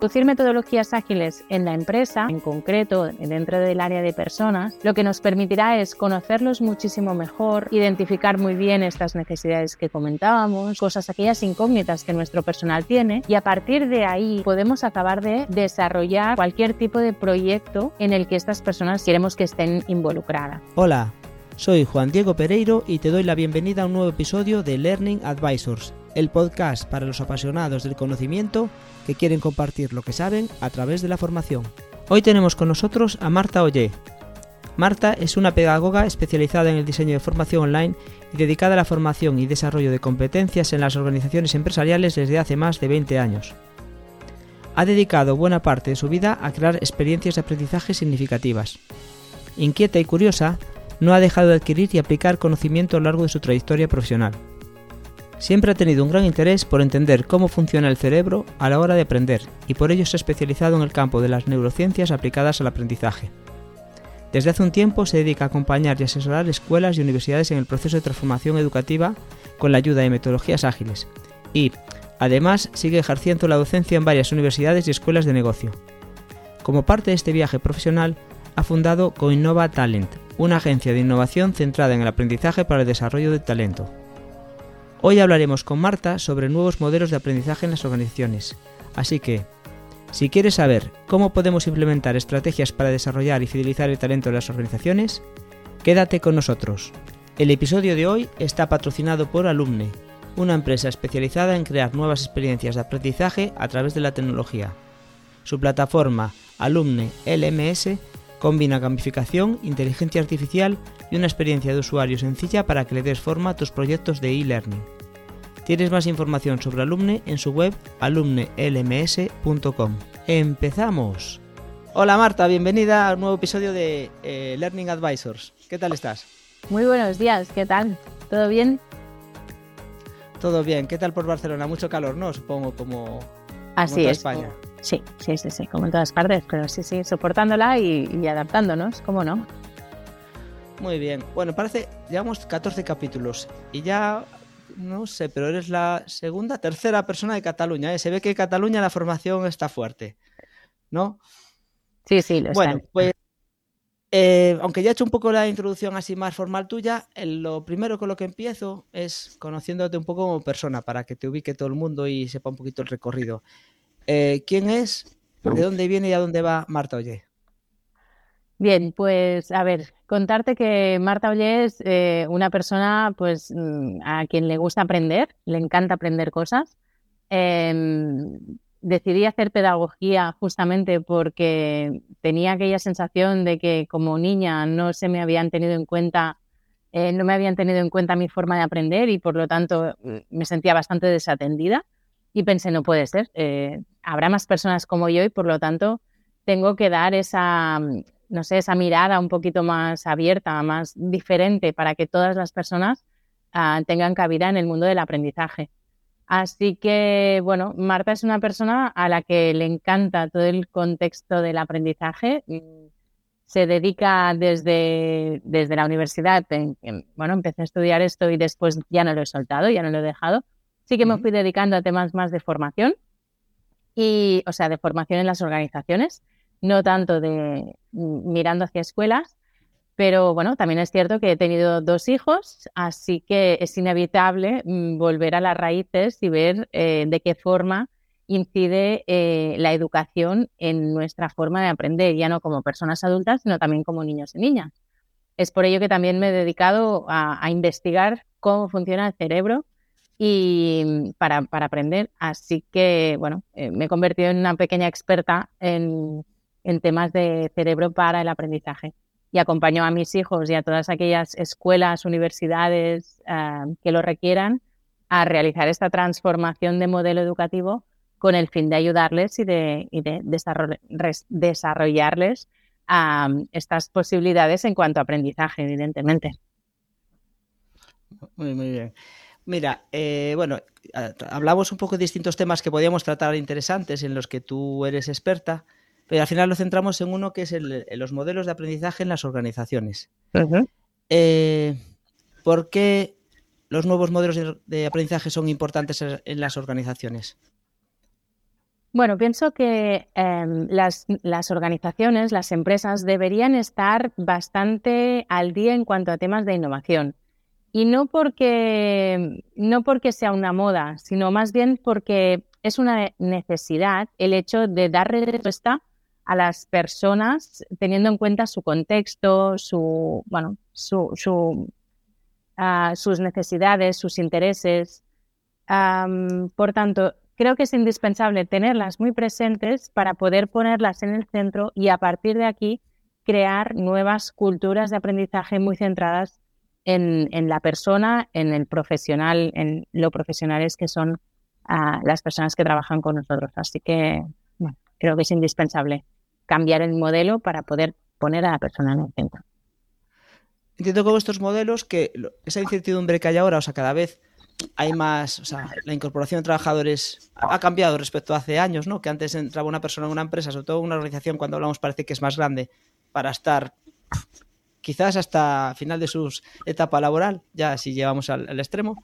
Introducir metodologías ágiles en la empresa, en concreto dentro del área de personas, lo que nos permitirá es conocerlos muchísimo mejor, identificar muy bien estas necesidades que comentábamos, cosas aquellas incógnitas que nuestro personal tiene y a partir de ahí podemos acabar de desarrollar cualquier tipo de proyecto en el que estas personas queremos que estén involucradas. Hola, soy Juan Diego Pereiro y te doy la bienvenida a un nuevo episodio de Learning Advisors, el podcast para los apasionados del conocimiento que quieren compartir lo que saben a través de la formación. Hoy tenemos con nosotros a Marta Ollé. Marta es una pedagoga especializada en el diseño de formación online y dedicada a la formación y desarrollo de competencias en las organizaciones empresariales desde hace más de 20 años. Ha dedicado buena parte de su vida a crear experiencias de aprendizaje significativas. Inquieta y curiosa, no ha dejado de adquirir y aplicar conocimiento a lo largo de su trayectoria profesional. Siempre ha tenido un gran interés por entender cómo funciona el cerebro a la hora de aprender y por ello se ha especializado en el campo de las neurociencias aplicadas al aprendizaje. Desde hace un tiempo se dedica a acompañar y asesorar escuelas y universidades en el proceso de transformación educativa con la ayuda de metodologías ágiles y, además, sigue ejerciendo la docencia en varias universidades y escuelas de negocio. Como parte de este viaje profesional, ha fundado Coinnova Talent, una agencia de innovación centrada en el aprendizaje para el desarrollo del talento. Hoy hablaremos con Marta sobre nuevos modelos de aprendizaje en las organizaciones. Así que, si quieres saber cómo podemos implementar estrategias para desarrollar y fidelizar el talento de las organizaciones, quédate con nosotros. El episodio de hoy está patrocinado por Alumne, una empresa especializada en crear nuevas experiencias de aprendizaje a través de la tecnología. Su plataforma Alumne LMS Combina gamificación, inteligencia artificial y una experiencia de usuario sencilla para que le des forma a tus proyectos de e-learning. Tienes más información sobre Alumne en su web alumnelms.com. ¡Empezamos! Hola Marta, bienvenida a un nuevo episodio de eh, Learning Advisors. ¿Qué tal estás? Muy buenos días, ¿qué tal? ¿Todo bien? Todo bien. ¿Qué tal por Barcelona? Mucho calor, ¿no? Supongo como, Así es. España. Sí, sí, sí, sí, como en todas partes, pero sí, sí, soportándola y, adaptándonos, ¿cómo no? Muy bien. Bueno, parece, llevamos 14 capítulos y ya, no sé, pero eres la segunda, tercera persona de Cataluña. ¿eh? Se ve que en Cataluña la formación está fuerte, ¿no? Sí, sí, lo Bueno, pues, eh, aunque ya he hecho un poco la introducción así más formal tuya, lo primero con lo que empiezo es conociéndote un poco como persona, para que te ubique todo el mundo y sepa un poquito el recorrido. Eh, ¿Quién es? ¿De dónde viene y a dónde va Marta Ollé? Bien, pues a ver, contarte que Marta Ollé es eh, una persona pues mm, a quien le gusta aprender, le encanta aprender cosas. Em, decidí hacer pedagogía justamente porque tenía aquella sensación de que como niña no se me habían tenido en cuenta, eh, no me habían tenido en cuenta mi forma de aprender y por lo tanto mm, me sentía bastante desatendida y pensé, no puede ser, eh, habrá más personas como yo y por lo tanto tengo que dar esa, mm, no sé, esa mirada un poquito más abierta, más diferente para que todas las personas ah, tengan cabida en el mundo del aprendizaje. Así que, bueno, Marta es una persona a la que le encanta todo el contexto del aprendizaje. Se dedica desde, desde la universidad, bueno, empecé a estudiar esto y después ya no lo he soltado, ya no lo he dejado Sí que me fui dedicando a temas más de formación, y, o sea, de formación en las organizaciones, no tanto de mirando hacia escuelas, pero bueno, también es cierto que he tenido dos hijos, así que es inevitable mm, volver a las raíces y ver eh, de qué forma incide eh, la educación en nuestra forma de aprender, ya no como personas adultas, sino también como niños y niñas. Es por ello que también me he dedicado a investigar cómo funciona el cerebro y para, para aprender. Así que, bueno, eh, me he convertido en una pequeña experta en, en, temas de cerebro para el aprendizaje. Y acompaño a mis hijos y a todas aquellas escuelas, universidades ah, que lo requieran a realizar esta transformación de modelo educativo con el fin de ayudarles y de, y de desarrollarles estas posibilidades en cuanto a aprendizaje, evidentemente. Muy, muy bien. Mira, eh, bueno, hablamos un poco de distintos temas que podíamos tratar interesantes en los que tú eres experta, pero al final lo centramos en uno que es el, los modelos de aprendizaje en las organizaciones. Eh, ¿Por qué los nuevos modelos de, aprendizaje son importantes en las organizaciones? Bueno, pienso que em, las, las, organizaciones, las empresas deberían estar bastante al día en cuanto a temas de innovación. Y no porque, no porque sea una moda, sino más bien porque es una necesidad el hecho de dar respuesta a las personas teniendo en cuenta su contexto, su, bueno, su, su, uh, sus necesidades, sus intereses. Um, por tanto, creo que es indispensable tenerlas muy presentes para poder ponerlas en el centro y a partir de aquí crear nuevas culturas de aprendizaje muy centradas en, la persona, en el profesional, en lo profesionales que son uh, las personas que trabajan con nosotros. Así que creo que es indispensable cambiar el modelo para poder poner a la persona en el centro. Entiendo con estos modelos que esa incertidumbre que hay ahora, o sea, cada vez hay más, o sea, la incorporación de trabajadores ha cambiado respecto a hace años, ¿no? Que antes entraba una persona en una empresa, sobre todo una organización, cuando hablamos parece que es más grande, para estar quizás hasta final de su etapa laboral, ya si llevamos al, extremo.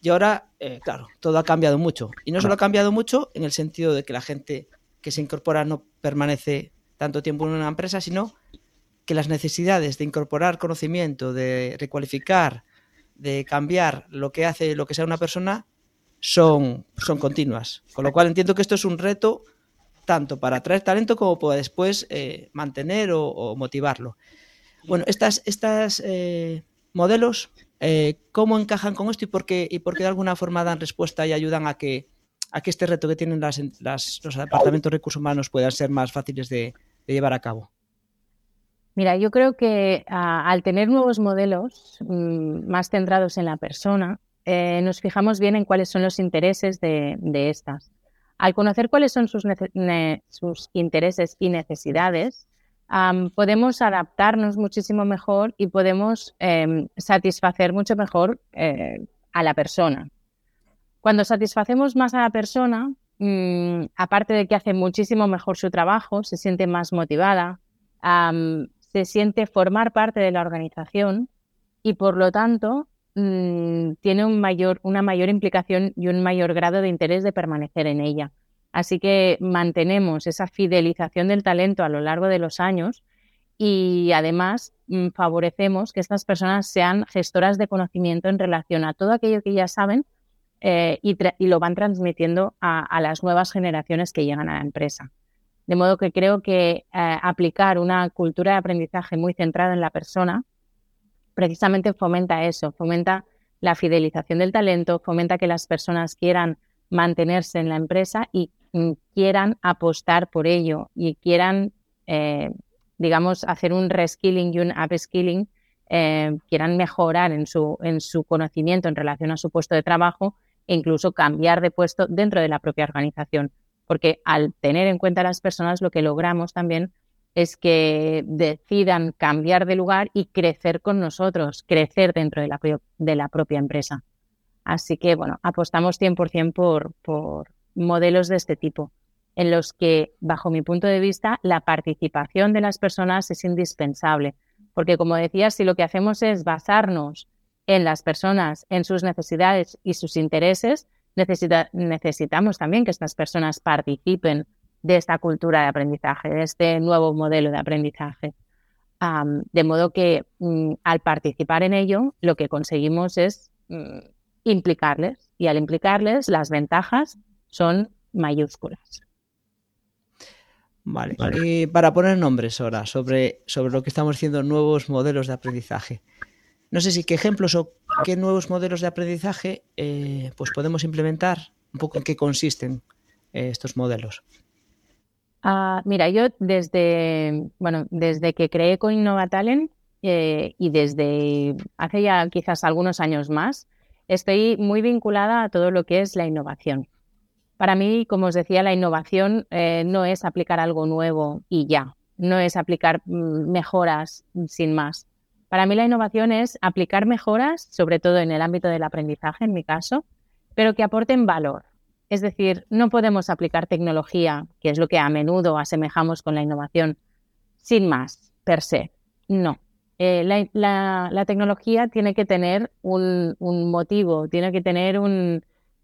Y ahora, eh, claro, todo ha cambiado mucho. Y no solo ha cambiado mucho en el sentido de que la gente que se incorpora no permanece tanto tiempo en una empresa, sino que las necesidades de incorporar conocimiento, de recualificar, de cambiar lo que hace lo que sea una persona son, son continuas. Con lo cual entiendo que esto es un reto tanto para atraer talento como para después eh, mantener o, motivarlo. Bueno, estas, estas eh, modelos, eh, ¿cómo encajan con esto y por, qué, y por qué de alguna forma dan respuesta y ayudan a que, a que este reto que tienen las, los departamentos de recursos humanos puedan ser más fáciles de llevar a cabo? Mira, yo creo que al tener nuevos modelos mm, más centrados en la persona, eh, nos fijamos bien en cuáles son los intereses de, estas. Al conocer cuáles son sus, intereses y necesidades, podemos adaptarnos muchísimo mejor y podemos em, satisfacer mucho mejor eh, a la persona. Cuando satisfacemos más a la persona, mm, aparte de que hace muchísimo mejor su trabajo, se siente más motivada, se siente formar parte de la organización y por lo tanto mm, tiene una mayor implicación y un mayor grado de interés de permanecer en ella. Así que mantenemos esa fidelización del talento a lo largo de los años y además mm, favorecemos que estas personas sean gestoras de conocimiento en relación a todo aquello que ya saben eh, y, lo van transmitiendo a las nuevas generaciones que llegan a la empresa. De modo que creo que eh, aplicar una cultura de aprendizaje muy centrada en la persona precisamente fomenta eso, fomenta la fidelización del talento, fomenta que las personas quieran mantenerse en la empresa y quieran apostar por ello y quieran, eh, digamos, hacer un reskilling y un upskilling, eh, quieran mejorar en su, en su conocimiento en relación a su puesto de trabajo e incluso cambiar de puesto dentro de la propia organización porque al tener en cuenta a las personas lo que logramos también es que decidan cambiar de lugar y crecer con nosotros, crecer dentro de la, de la propia empresa. Así que, bueno, apostamos 100% por, por modelos de este tipo, en los que, bajo mi punto de vista, la participación de las personas es indispensable. Porque, como decía, si lo que hacemos es basarnos en las personas, en sus necesidades y sus intereses, necesitamos también que estas personas participen de esta cultura de aprendizaje, de este nuevo modelo de aprendizaje. de modo que mm, al participar en ello, lo que conseguimos es mm, implicarles y al implicarles las ventajas son mayúsculas. Vale. Y para poner nombres ahora sobre, sobre lo que estamos haciendo nuevos modelos de aprendizaje. No sé si qué ejemplos o qué nuevos modelos de aprendizaje eh, pues podemos implementar, un poco en qué consisten eh, estos modelos. Ah, mira, yo desde, bueno, desde que creé con Innovatalent eh, y desde hace ya quizás algunos años más, estoy muy vinculada a todo lo que es la innovación. Para mí, como os decía, la innovación no es aplicar algo nuevo y ya, no es aplicar mm, mejoras sin más. Para mí la innovación es aplicar mejoras, sobre todo en el ámbito del aprendizaje, en mi caso, pero que aporten valor. Es decir, no podemos aplicar tecnología, que es lo que a menudo asemejamos con la innovación, sin más, per se. No. Eh, la, tecnología tiene que tener un, motivo, tiene que tener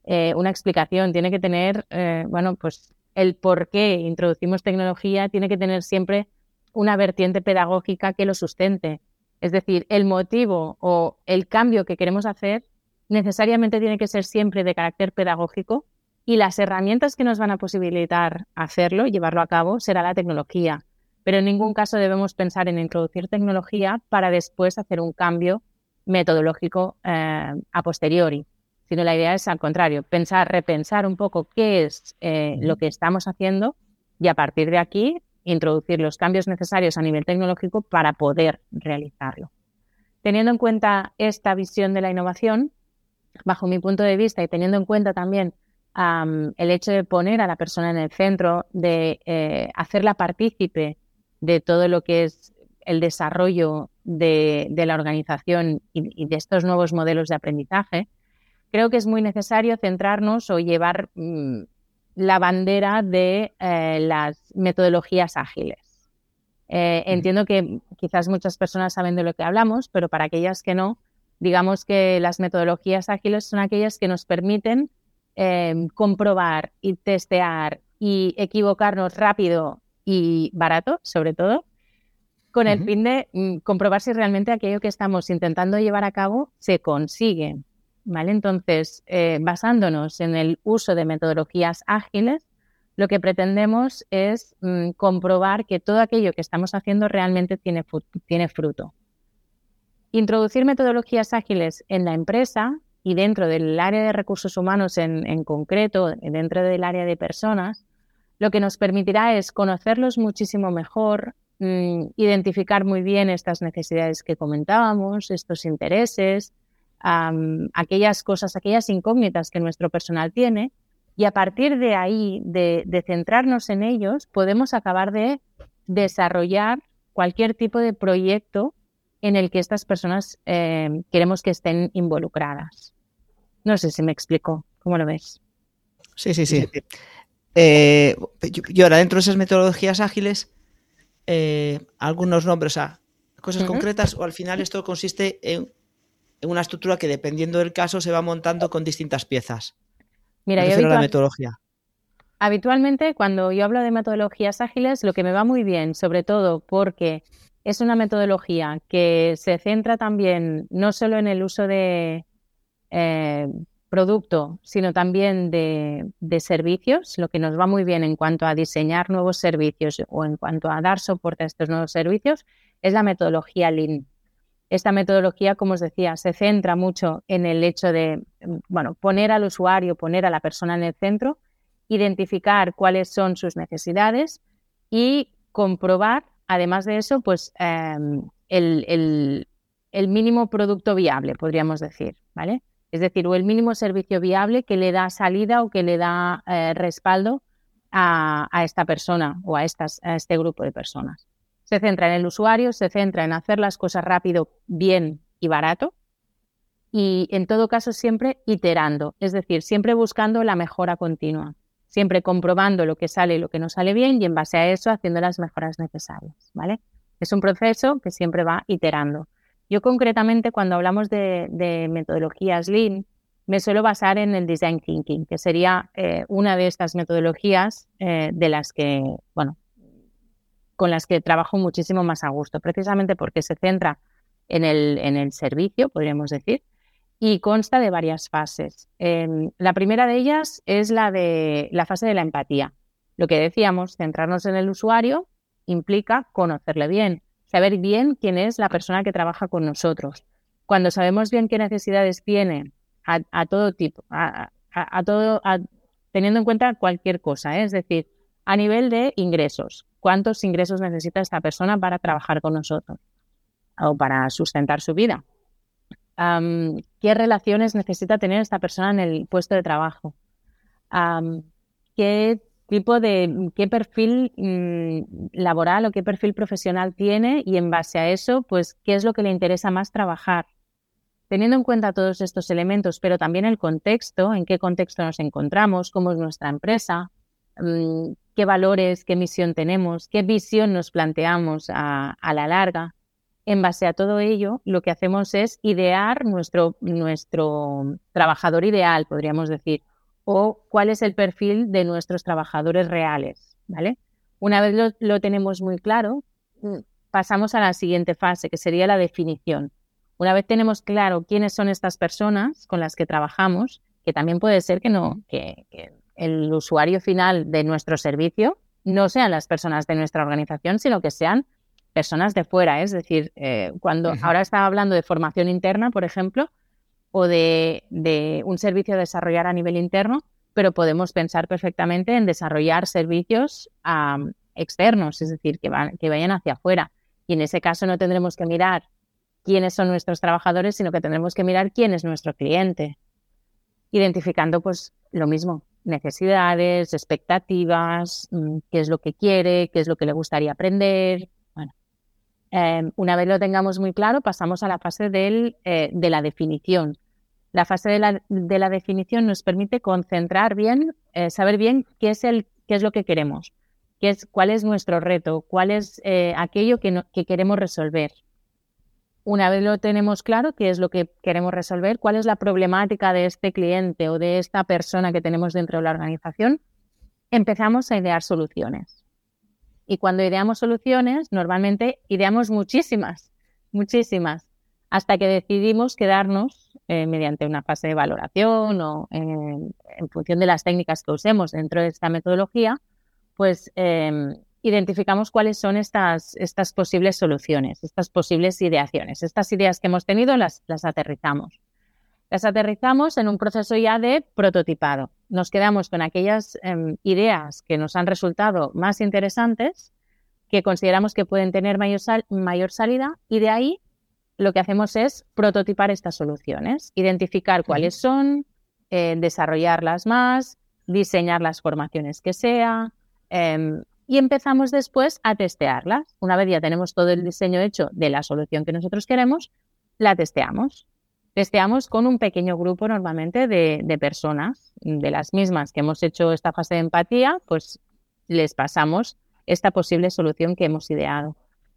eh, una explicación, tiene que tener, eh, bueno, pues el por qué introducimos tecnología tiene que tener siempre una vertiente pedagógica que lo sustente. Es decir, el motivo o el cambio que queremos hacer necesariamente tiene que ser siempre de carácter pedagógico y las herramientas que nos van a posibilitar hacerlo, llevarlo a cabo, será la tecnología. Pero en ningún caso debemos pensar en introducir tecnología para después hacer un cambio metodológico eh, a posteriori, sino la idea es al contrario, pensar, repensar un poco qué es eh, lo que estamos haciendo y a partir de aquí introducir los cambios necesarios a nivel tecnológico para poder realizarlo. Teniendo en cuenta esta visión de la innovación, bajo mi punto de vista y teniendo en cuenta también el hecho de poner a la persona en el centro, de eh, hacerla partícipe de todo lo que es el desarrollo de, la organización y, de estos nuevos modelos de aprendizaje, creo que es muy necesario centrarnos o llevar mm, la bandera de eh, las metodologías ágiles. Eh, entiendo que quizás muchas personas saben de lo que hablamos, pero para aquellas que no, digamos que las metodologías ágiles son aquellas que nos permiten em, comprobar y testear y equivocarnos rápido y barato, sobre todo, con el fin de mm, comprobar si realmente aquello que estamos intentando llevar a cabo se consigue. Entonces, eh, basándonos en el uso de metodologías ágiles, lo que pretendemos es mm, comprobar que todo aquello que estamos haciendo realmente tiene, fruto. Introducir metodologías ágiles en la empresa y dentro del área de recursos humanos en, en concreto, dentro del área de personas, lo que nos permitirá es conocerlos muchísimo mejor, mm, identificar muy bien estas necesidades que comentábamos, estos intereses, aquellas cosas, aquellas incógnitas que nuestro personal tiene y a partir de ahí, de, centrarnos en ellos, podemos acabar de desarrollar cualquier tipo de proyecto en el que estas personas em, queremos que estén involucradas. No sé si me explico. ¿Cómo lo ves? Sí, sí, sí. Eh, y ahora, dentro de esas metodologías ágiles, eh, algunos nombres, a cosas concretas, o al final esto consiste en una estructura que dependiendo del caso se va montando con distintas piezas. Mira, yo la metodología. Habitualmente cuando yo hablo de metodologías ágiles, lo que me va muy bien, sobre todo porque es una metodología que se centra también no solo en el uso de eh, producto, sino también de, de, servicios, lo que nos va muy bien en cuanto a diseñar nuevos servicios o en cuanto a dar soporte a estos nuevos servicios, es la metodología Lean. Esta metodología, como os decía, se centra mucho en el hecho de, bueno, poner al usuario, poner a la persona en el centro, identificar cuáles son sus necesidades y comprobar, además de eso, pues em, el, mínimo producto viable, podríamos decir, ¿vale? Es decir, o el mínimo servicio viable que le da salida o que le da eh, respaldo a, esta persona o a, este grupo de personas. Se centra en el usuario, se centra en hacer las cosas rápido, bien y barato. Y en todo caso siempre iterando, es decir, siempre buscando la mejora continua, siempre comprobando lo que sale y lo que no sale bien y en base a eso haciendo las mejoras necesarias, ¿vale? Es un proceso que siempre va iterando. Yo concretamente cuando hablamos de, metodologías Lean, me suelo basar en el Design Thinking, que sería eh, una de estas metodologías eh, de las que, bueno, con las que trabajo muchísimo más a gusto, precisamente porque se centra en el, en el servicio, podríamos decir, y consta de varias fases. Em, la primera de ellas es la de la fase de la empatía. Lo que decíamos, centrarnos en el usuario implica conocerle bien, saber bien quién es la persona que trabaja con nosotros. Cuando sabemos bien qué necesidades tiene a, todo tipo, a, todo, teniendo en cuenta cualquier cosa, ¿eh? es decir, a nivel de ingresos, cuántos ingresos necesita esta persona para trabajar con nosotros o para sustentar su vida. ¿Qué relaciones necesita tener esta persona en el puesto de trabajo? ¿Qué tipo de, qué perfil mm, laboral o qué perfil profesional tiene? Y en base a eso, pues, ¿qué es lo que le interesa más trabajar? Teniendo en cuenta todos estos elementos, pero también el contexto, en qué contexto nos encontramos, cómo es nuestra empresa, mm, qué valores, qué misión tenemos, qué visión nos planteamos a, la larga. En base a todo ello, lo que hacemos es idear nuestro, nuestro trabajador ideal, podríamos decir, o cuál es el perfil de nuestros trabajadores reales, ¿vale? Una vez lo, tenemos muy claro, mm, pasamos a la siguiente fase, que sería la definición. Una vez tenemos claro quiénes son estas personas con las que trabajamos, que también puede ser que no, que, el usuario final de nuestro servicio no sean las personas de nuestra organización, sino que sean personas de fuera. Es decir, eh, cuando ahora estaba hablando de formación interna, por ejemplo, o de, un servicio a desarrollar a nivel interno, pero podemos pensar perfectamente en desarrollar servicios externos, es decir, que, van, que vayan hacia afuera. Y en ese caso no tendremos que mirar quiénes son nuestros trabajadores, sino que tendremos que mirar quién es nuestro cliente, identificando pues lo mismo, necesidades, expectativas, mm, qué es lo que quiere, qué es lo que le gustaría aprender. Bueno, em, una vez lo tengamos muy claro, pasamos a la fase del, eh, de la definición. La fase de la, de la, definición nos permite concentrar bien, eh, saber bien qué es, el, qué es lo que queremos, qué es, cuál es nuestro reto, cuál es eh, aquello que, que queremos resolver. Una vez lo tenemos claro, qué es lo que queremos resolver, cuál es la problemática de este cliente o de esta persona que tenemos dentro de la organización, empezamos a idear soluciones. Y cuando ideamos soluciones, normalmente ideamos muchísimas, muchísimas, hasta que decidimos quedarnos eh, mediante una fase de valoración o en función de las técnicas que usemos dentro de esta metodología, pues em, identificamos cuáles son estas, estas posibles soluciones, estas posibles ideaciones. Estas ideas que hemos tenido las, las aterrizamos. Las aterrizamos en un proceso ya de prototipado. Nos quedamos con aquellas em, ideas que nos han resultado más interesantes, que consideramos que pueden tener mayor, mayor salida y de ahí lo que hacemos es prototipar estas soluciones, identificar cuáles son, eh, desarrollarlas más, diseñar las formaciones que sea, em, y empezamos después a testearlas. Una vez ya tenemos todo el diseño hecho de la solución que nosotros queremos, la testeamos. Testeamos con un pequeño grupo normalmente de, personas, de las mismas que hemos hecho esta fase de empatía, pues les pasamos esta posible solución que hemos ideado.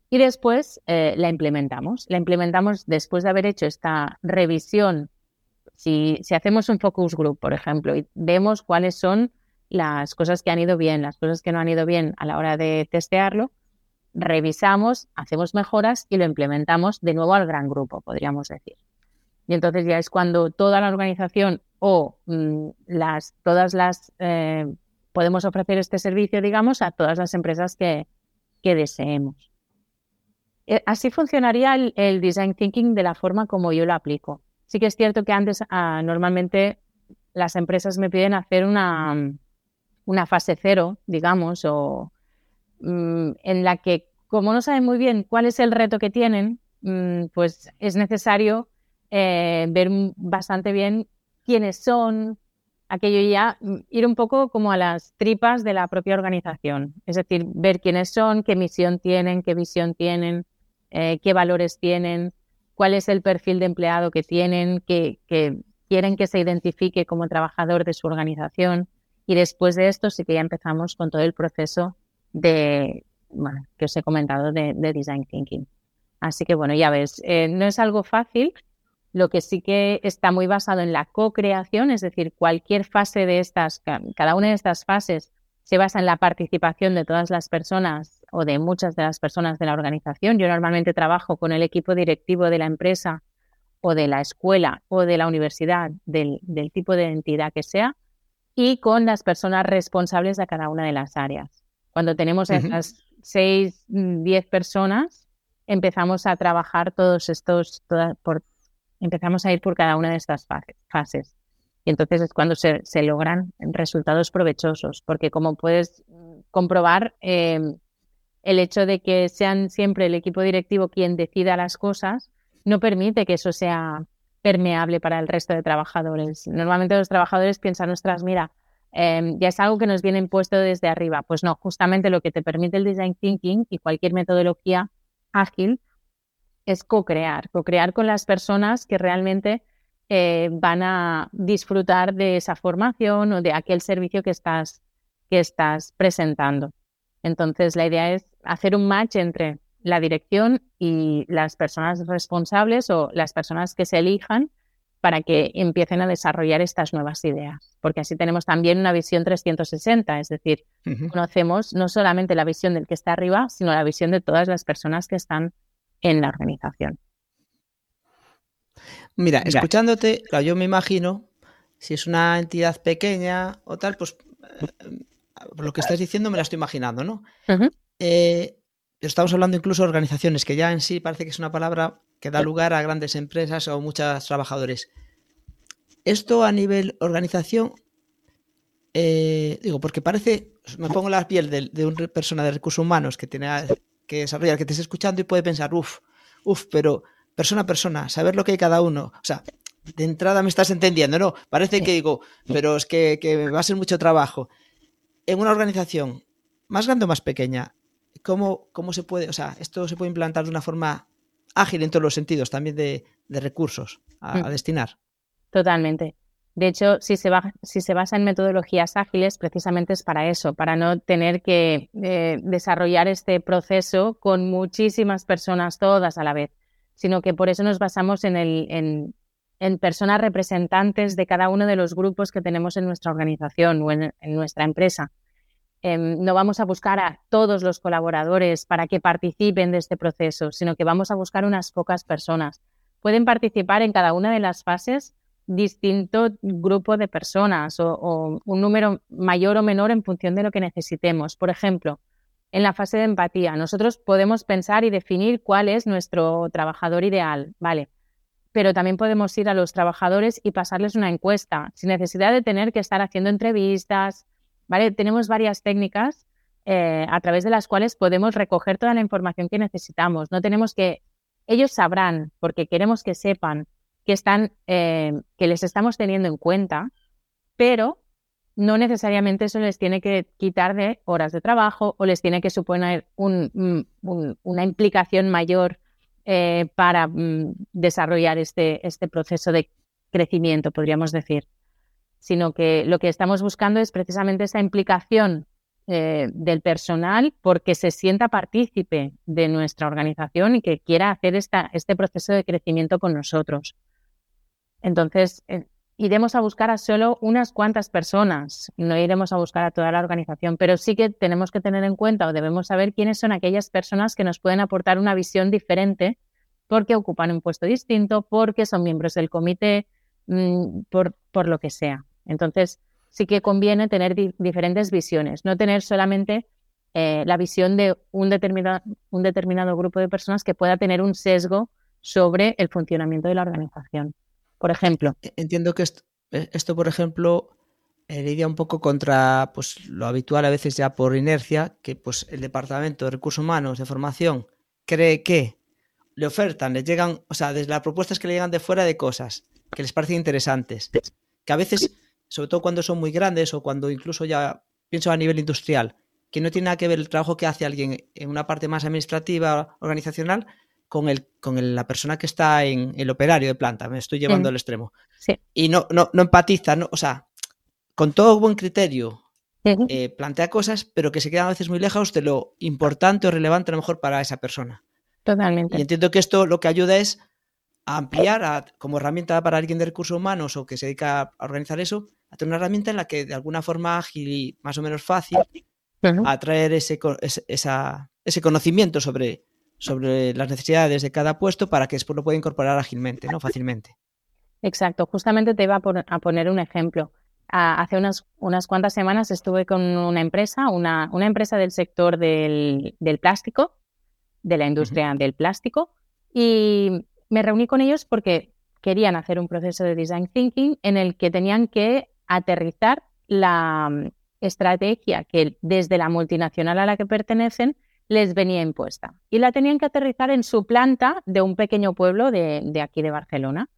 Y después eh, la implementamos. La implementamos después de haber hecho esta revisión. Si, si hacemos un focus group, por ejemplo, y vemos cuáles son las cosas que han ido bien, las cosas que no han ido bien a la hora de testearlo, revisamos, hacemos mejoras y lo implementamos de nuevo al gran grupo, podríamos decir. Y entonces ya es cuando toda la organización o mm, las, todas las eh, podemos ofrecer este servicio, digamos, a todas las empresas que, deseemos. Eh, así funcionaría el, design thinking de la forma como yo lo aplico. Sí que es cierto que antes ah, normalmente las empresas me piden hacer una, una fase cero, digamos, o mm, en la que como no saben muy bien cuál es el reto que tienen, mm, pues es necesario eh, ver bastante bien quiénes son, aquello ya, mm, ir un poco como a las tripas de la propia organización, es decir, ver quiénes son, qué misión tienen, qué visión tienen, eh, qué valores tienen, cuál es el perfil de empleado que tienen, que, que quieren que se identifique como trabajador de su organización. Y después de esto sí que ya empezamos con todo el proceso de, que os he comentado de, design thinking. Así que bueno, ya ves, eh, no es algo fácil. Lo que sí que está muy basado en la co-creación, es decir, cualquier fase de estas, cada una de estas fases se basa en la participación de todas las personas o de muchas de las personas de la organización. Yo normalmente trabajo con el equipo directivo de la empresa o de la escuela o de la universidad, del tipo de entidad que sea, y con las personas responsables de cada una de las áreas. Cuando tenemos esas seis, mm, diez personas, empezamos a trabajar todos estos, por, empezamos a ir por cada una de estas fases. Y entonces es cuando se, logran resultados provechosos, porque como puedes comprobar, em, el hecho de que sean siempre el equipo directivo quien decida las cosas no permite que eso sea permeable para el resto de trabajadores. Normalmente los trabajadores piensan, ostras, mira, em, ya es algo que nos viene impuesto desde arriba. Pues no, justamente lo que te permite el design thinking y cualquier metodología ágil es co-crear, co-crear con las personas que realmente eh, van a disfrutar de esa formación o de aquel servicio que estás, que estás presentando. Entonces, la idea es hacer un match entre la dirección y las personas responsables o las personas que se elijan para que empiecen a desarrollar estas nuevas ideas, porque así tenemos también una visión 360, es decir, conocemos no solamente la visión del que está arriba, sino la visión de todas las personas que están en la organización. Mira, escuchándote, yo me imagino, si es una entidad pequeña o tal, pues eh, lo que estás diciendo me la estoy imaginando, ¿no? Eh, estamos hablando incluso de organizaciones, que ya en sí parece que es una palabra que da lugar a grandes empresas o muchos trabajadores. Esto a nivel organización, eh, digo, porque parece, me pongo la piel de, una persona de recursos humanos que tiene que desarrollar, que te esté escuchando y puede pensar, uff, uff, pero persona a persona, saber lo que hay cada uno. O sea, de entrada me estás entendiendo, ¿no? Parece que digo, pero es que, va a ser mucho trabajo. En una organización, más grande o más pequeña, ¿cómo, ¿cómo se puede, o sea, esto se puede implantar de una forma ágil en todos los sentidos, también de, recursos a, mm. destinar? Totalmente. De hecho, si se, si se basa en metodologías ágiles, precisamente es para eso, para no tener que eh, desarrollar este proceso con muchísimas personas todas a la vez sino que por eso nos basamos en, el, en, personas representantes de cada uno de los grupos que tenemos en nuestra organización o en, nuestra empresa. Em, no vamos a buscar a todos los colaboradores para que participen de este proceso, sino que vamos a buscar unas pocas personas. Pueden participar en cada una de las fases distinto grupo de personas o un número mayor o menor en función de lo que necesitemos. Por ejemplo, en la fase de empatía. Nosotros podemos pensar y definir cuál es nuestro trabajador ideal, ¿vale? Pero también podemos ir a los trabajadores y pasarles una encuesta, sin necesidad de tener que estar haciendo entrevistas, ¿vale? Tenemos varias técnicas eh, a través de las cuales podemos recoger toda la información que necesitamos. No tenemos que, ellos sabrán, porque queremos que sepan que están, eh, que les estamos teniendo en cuenta, pero no necesariamente eso les tiene que quitar de horas de trabajo o les tiene que suponer mm, una implicación mayor eh, para mm, desarrollar este, este proceso de crecimiento, podríamos decir, sino que lo que estamos buscando es precisamente esa implicación eh, del personal porque se sienta partícipe de nuestra organización y que quiera hacer esta, este proceso de crecimiento con nosotros. Entonces, eh, iremos a buscar a solo unas cuantas personas, no iremos a buscar a toda la organización, pero sí que tenemos que tener en cuenta o debemos saber quiénes son aquellas personas que nos pueden aportar una visión diferente porque ocupan un puesto distinto, porque son miembros del comité, mm, por, por lo que sea. Entonces, sí que conviene tener diferentes visiones, no tener solamente eh, la visión de un determinado, un determinado grupo de personas que pueda tener un sesgo sobre el funcionamiento de la organización por ejemplo. E, entiendo que e, esto, por ejemplo, lidia un poco contra pues, lo habitual a veces ya por inercia, que pues, el Departamento de Recursos Humanos de Formación cree que le ofertan, le llegan, o sea, desde las propuestas que le llegan de fuera de cosas que les parecen interesantes, que a veces, sobre todo cuando son muy grandes o cuando incluso ya pienso a nivel industrial, que no tiene nada que ver el trabajo que hace alguien en una parte más administrativa, organizacional, con, el, con la persona que está en el operario de planta, me estoy llevando al extremo. Y no, no, no empatiza, no, o sea, con todo buen criterio, eh, plantea cosas, pero que se quedan a veces muy lejos de lo importante o relevante a lo mejor para esa persona. Totalmente. Y entiendo que esto lo que ayuda es a ampliar como herramienta para alguien de recursos humanos o que se dedica a organizar eso, a tener una herramienta en la que de alguna forma ágil y más o menos fácil atraer ese, esa, ese conocimiento sobre sobre las necesidades de cada puesto para que después lo pueda incorporar ágilmente, ¿no? Fácilmente. Exacto, justamente te iba a, poner un ejemplo. hace unas, unas cuantas semanas estuve con una empresa, una, una empresa del sector del, plástico, de la industria del plástico, y me reuní con ellos porque querían hacer un proceso de design thinking en el que tenían que aterrizar la mm, estrategia que desde la multinacional a la que pertenecen les venía impuesta y la tenían que aterrizar en su planta de un pequeño pueblo de, aquí de Barcelona.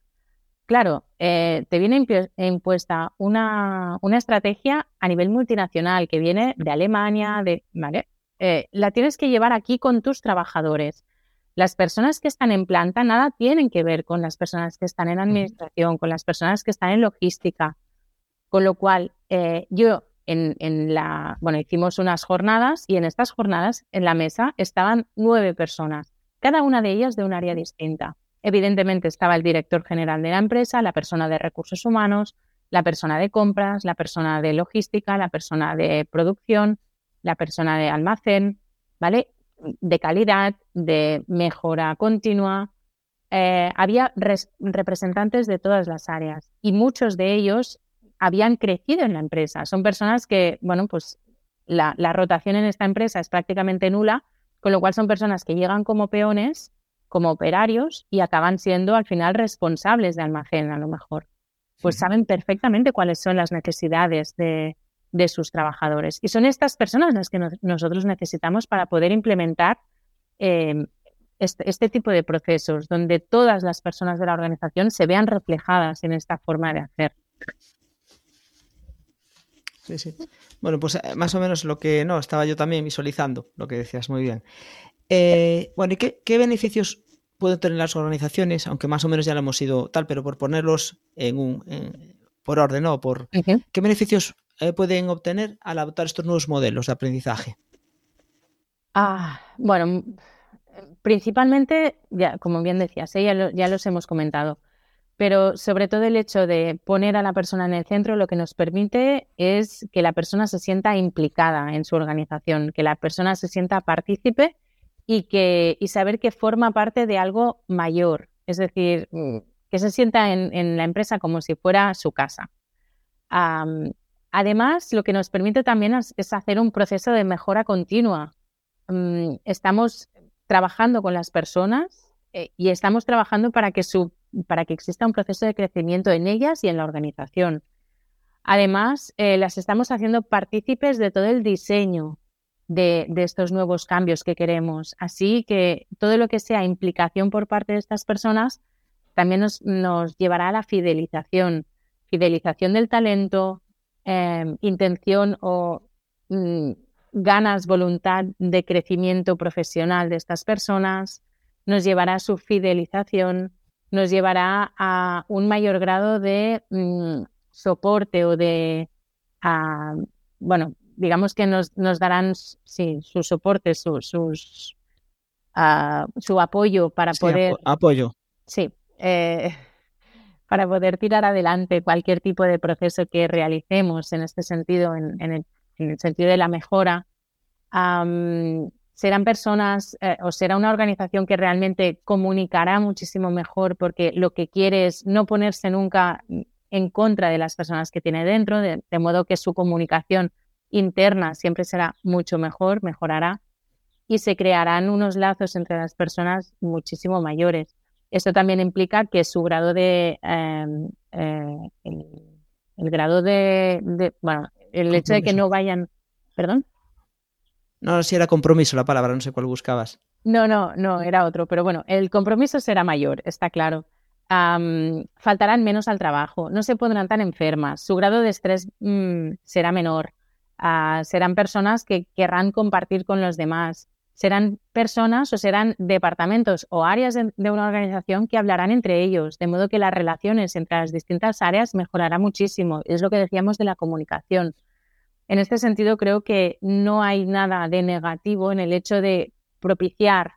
Claro, eh, te viene impuesta una, estrategia a nivel multinacional que viene de Alemania, de, ¿vale? Eh, la tienes que llevar aquí con tus trabajadores. Las personas que están en planta nada tienen que ver con las personas que están en administración, con las personas que están en logística. Con lo cual, eh, yo en, la, bueno, hicimos unas jornadas y en estas jornadas en la mesa estaban nueve personas, cada una de ellas de un área distinta. Evidentemente estaba el director general de la empresa, la persona de recursos humanos, la persona de compras, la persona de logística, la persona de producción, la persona de almacén, ¿vale? De calidad, de mejora continua. Eh, había representantes de todas las áreas y muchos de ellos habían crecido en la empresa. Son personas que, bueno, pues la, la rotación en esta empresa es prácticamente nula, con lo cual son personas que llegan como peones, como operarios y acaban siendo al final responsables de almacén a lo mejor. Pues saben perfectamente cuáles son las necesidades de, de sus trabajadores. Y son estas personas las que nosotros necesitamos para poder implementar em, este, este, tipo de procesos, donde todas las personas de la organización se vean reflejadas en esta forma de hacer. Sí, sí. Bueno, pues eh, más o menos lo que no, estaba yo también visualizando, lo que decías muy bien. Eh, bueno, ¿y qué, beneficios pueden tener las organizaciones? Aunque más o menos ya lo hemos ido tal, pero por ponerlos en un, por orden, ¿no? Por, ¿Qué beneficios eh, pueden obtener al adoptar estos nuevos modelos de aprendizaje? Ah, bueno, principalmente, ya, como bien decías, ¿eh? ya, los hemos comentado, pero sobre todo el hecho de poner a la persona en el centro lo que nos permite es que la persona se sienta implicada en su organización, que la persona se sienta partícipe y, que, y saber que forma parte de algo mayor, es decir, mm, que se sienta en, la empresa como si fuera su casa. Además, lo que nos permite también es, hacer un proceso de mejora continua. Mm, estamos trabajando con las personas eh, y estamos trabajando para que, su, para que exista un proceso de crecimiento en ellas y en la organización. Además, eh, las estamos haciendo partícipes de todo el diseño de, estos nuevos cambios que queremos. Así que todo lo que sea implicación por parte de estas personas también nos, nos llevará a la fidelización, fidelización del talento, Em, intención o mm, ganas, voluntad de crecimiento profesional de estas personas, nos llevará a su fidelización, nos llevará a un mayor grado de mm, soporte o de, bueno, digamos que nos, nos darán sí, su soporte, su, sus, su apoyo para poder... apoyo. Sí. Eh, para poder tirar adelante cualquier tipo de proceso que realicemos en este sentido, en, el, sentido de la mejora. serán personas eh, o será una organización que realmente comunicará muchísimo mejor porque lo que quiere es no ponerse nunca en contra de las personas que tiene dentro, de, de modo que su comunicación interna siempre será mucho mejor, mejorará y se crearán unos lazos entre las personas muchísimo mayores. Esto también implica que su grado de, em, eh, el, grado de, bueno, el hecho de que no vayan, perdón. No, si era compromiso la palabra, no sé cuál buscabas. No, no, no, era otro, pero bueno, el compromiso será mayor, está claro. faltarán menos al trabajo, no se pondrán tan enfermas, su grado de estrés mm, será menor, ah, serán personas que querrán compartir con los demás, serán personas o serán departamentos o áreas de, una organización que hablarán entre ellos, de modo que las relaciones entre las distintas áreas mejorará muchísimo. Es lo que decíamos de la comunicación. En este sentido, creo que no hay nada de negativo en el hecho de propiciar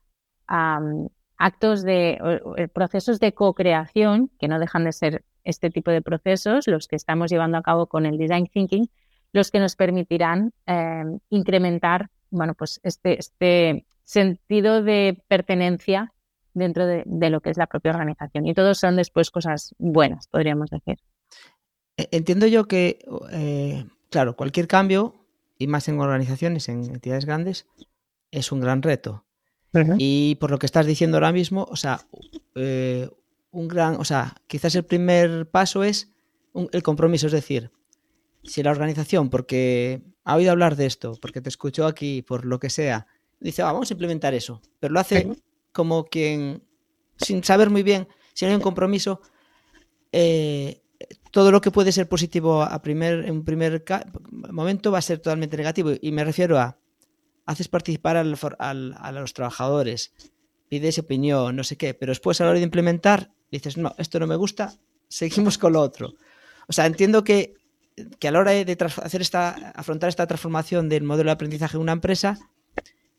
actos de procesos de co-creación, que no dejan de ser este tipo de procesos, los que estamos llevando a cabo con el design thinking, los que nos permitirán eh, incrementar bueno, pues este, este sentido de pertenencia dentro de, lo que es la propia organización. Y todos son después cosas buenas, podríamos decir. E, entiendo yo que, eh, claro, cualquier cambio, y más en organizaciones, en entidades grandes, es un gran reto. Y por lo que estás diciendo ahora mismo, o sea, eh, un gran, o sea, quizás el primer paso es el compromiso, es decir, si la organización, porque ha oído hablar de esto, porque te escuchó aquí, por lo que sea, dice, ah, vamos a implementar eso, pero lo hace como quien, sin saber muy bien, si no hay un compromiso, eh, todo lo que puede ser positivo a primer, en un primer momento va a ser totalmente negativo. Y me refiero a, haces participar a los trabajadores, pides opinión, no sé qué, pero después a la hora de implementar, dices, no, esto no me gusta, seguimos con lo otro. O sea, entiendo que que a la hora de hacer esta, afrontar esta transformación del modelo de aprendizaje de una empresa,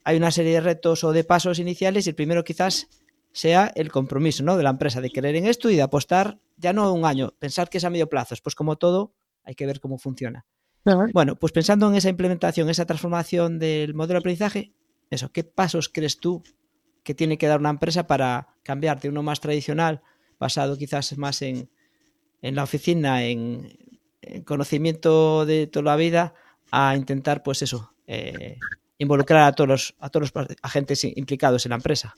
hay una serie de retos o de pasos iniciales y el primero quizás sea el compromiso ¿no? de la empresa de creer en esto y de apostar ya no un año, pensar que es a medio plazo, pues como todo hay que ver cómo funciona. Bueno, pues pensando en esa implementación, esa transformación del modelo de aprendizaje, eso, ¿qué pasos crees tú que tiene que dar una empresa para cambiar de uno más tradicional, basado quizás más en, en la oficina, en, conocimiento de toda la vida, a intentar, pues eso, eh, involucrar a todos, los, a todos los agentes implicados en la empresa?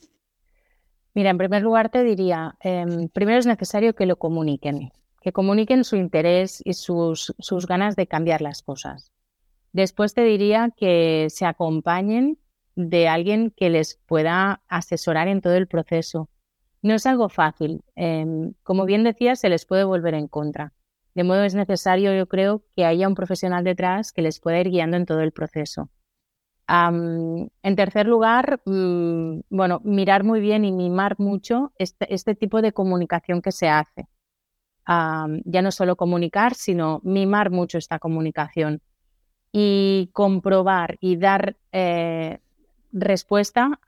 Mira, en primer lugar te diría, em, primero es necesario que lo comuniquen, que comuniquen su interés y sus, sus ganas de cambiar las cosas. Después te diría que se acompañen de alguien que les pueda asesorar en todo el proceso. No es algo fácil. Em, como bien decía, se les puede volver en contra. De modo es necesario, yo creo, que haya un profesional detrás que les pueda ir guiando en todo el proceso en tercer lugar, mm, bueno, mirar muy bien y mimar mucho este, este tipo de comunicación que se hace. ya no solo comunicar, sino mimar mucho esta comunicación y comprobar y dar eh, respuesta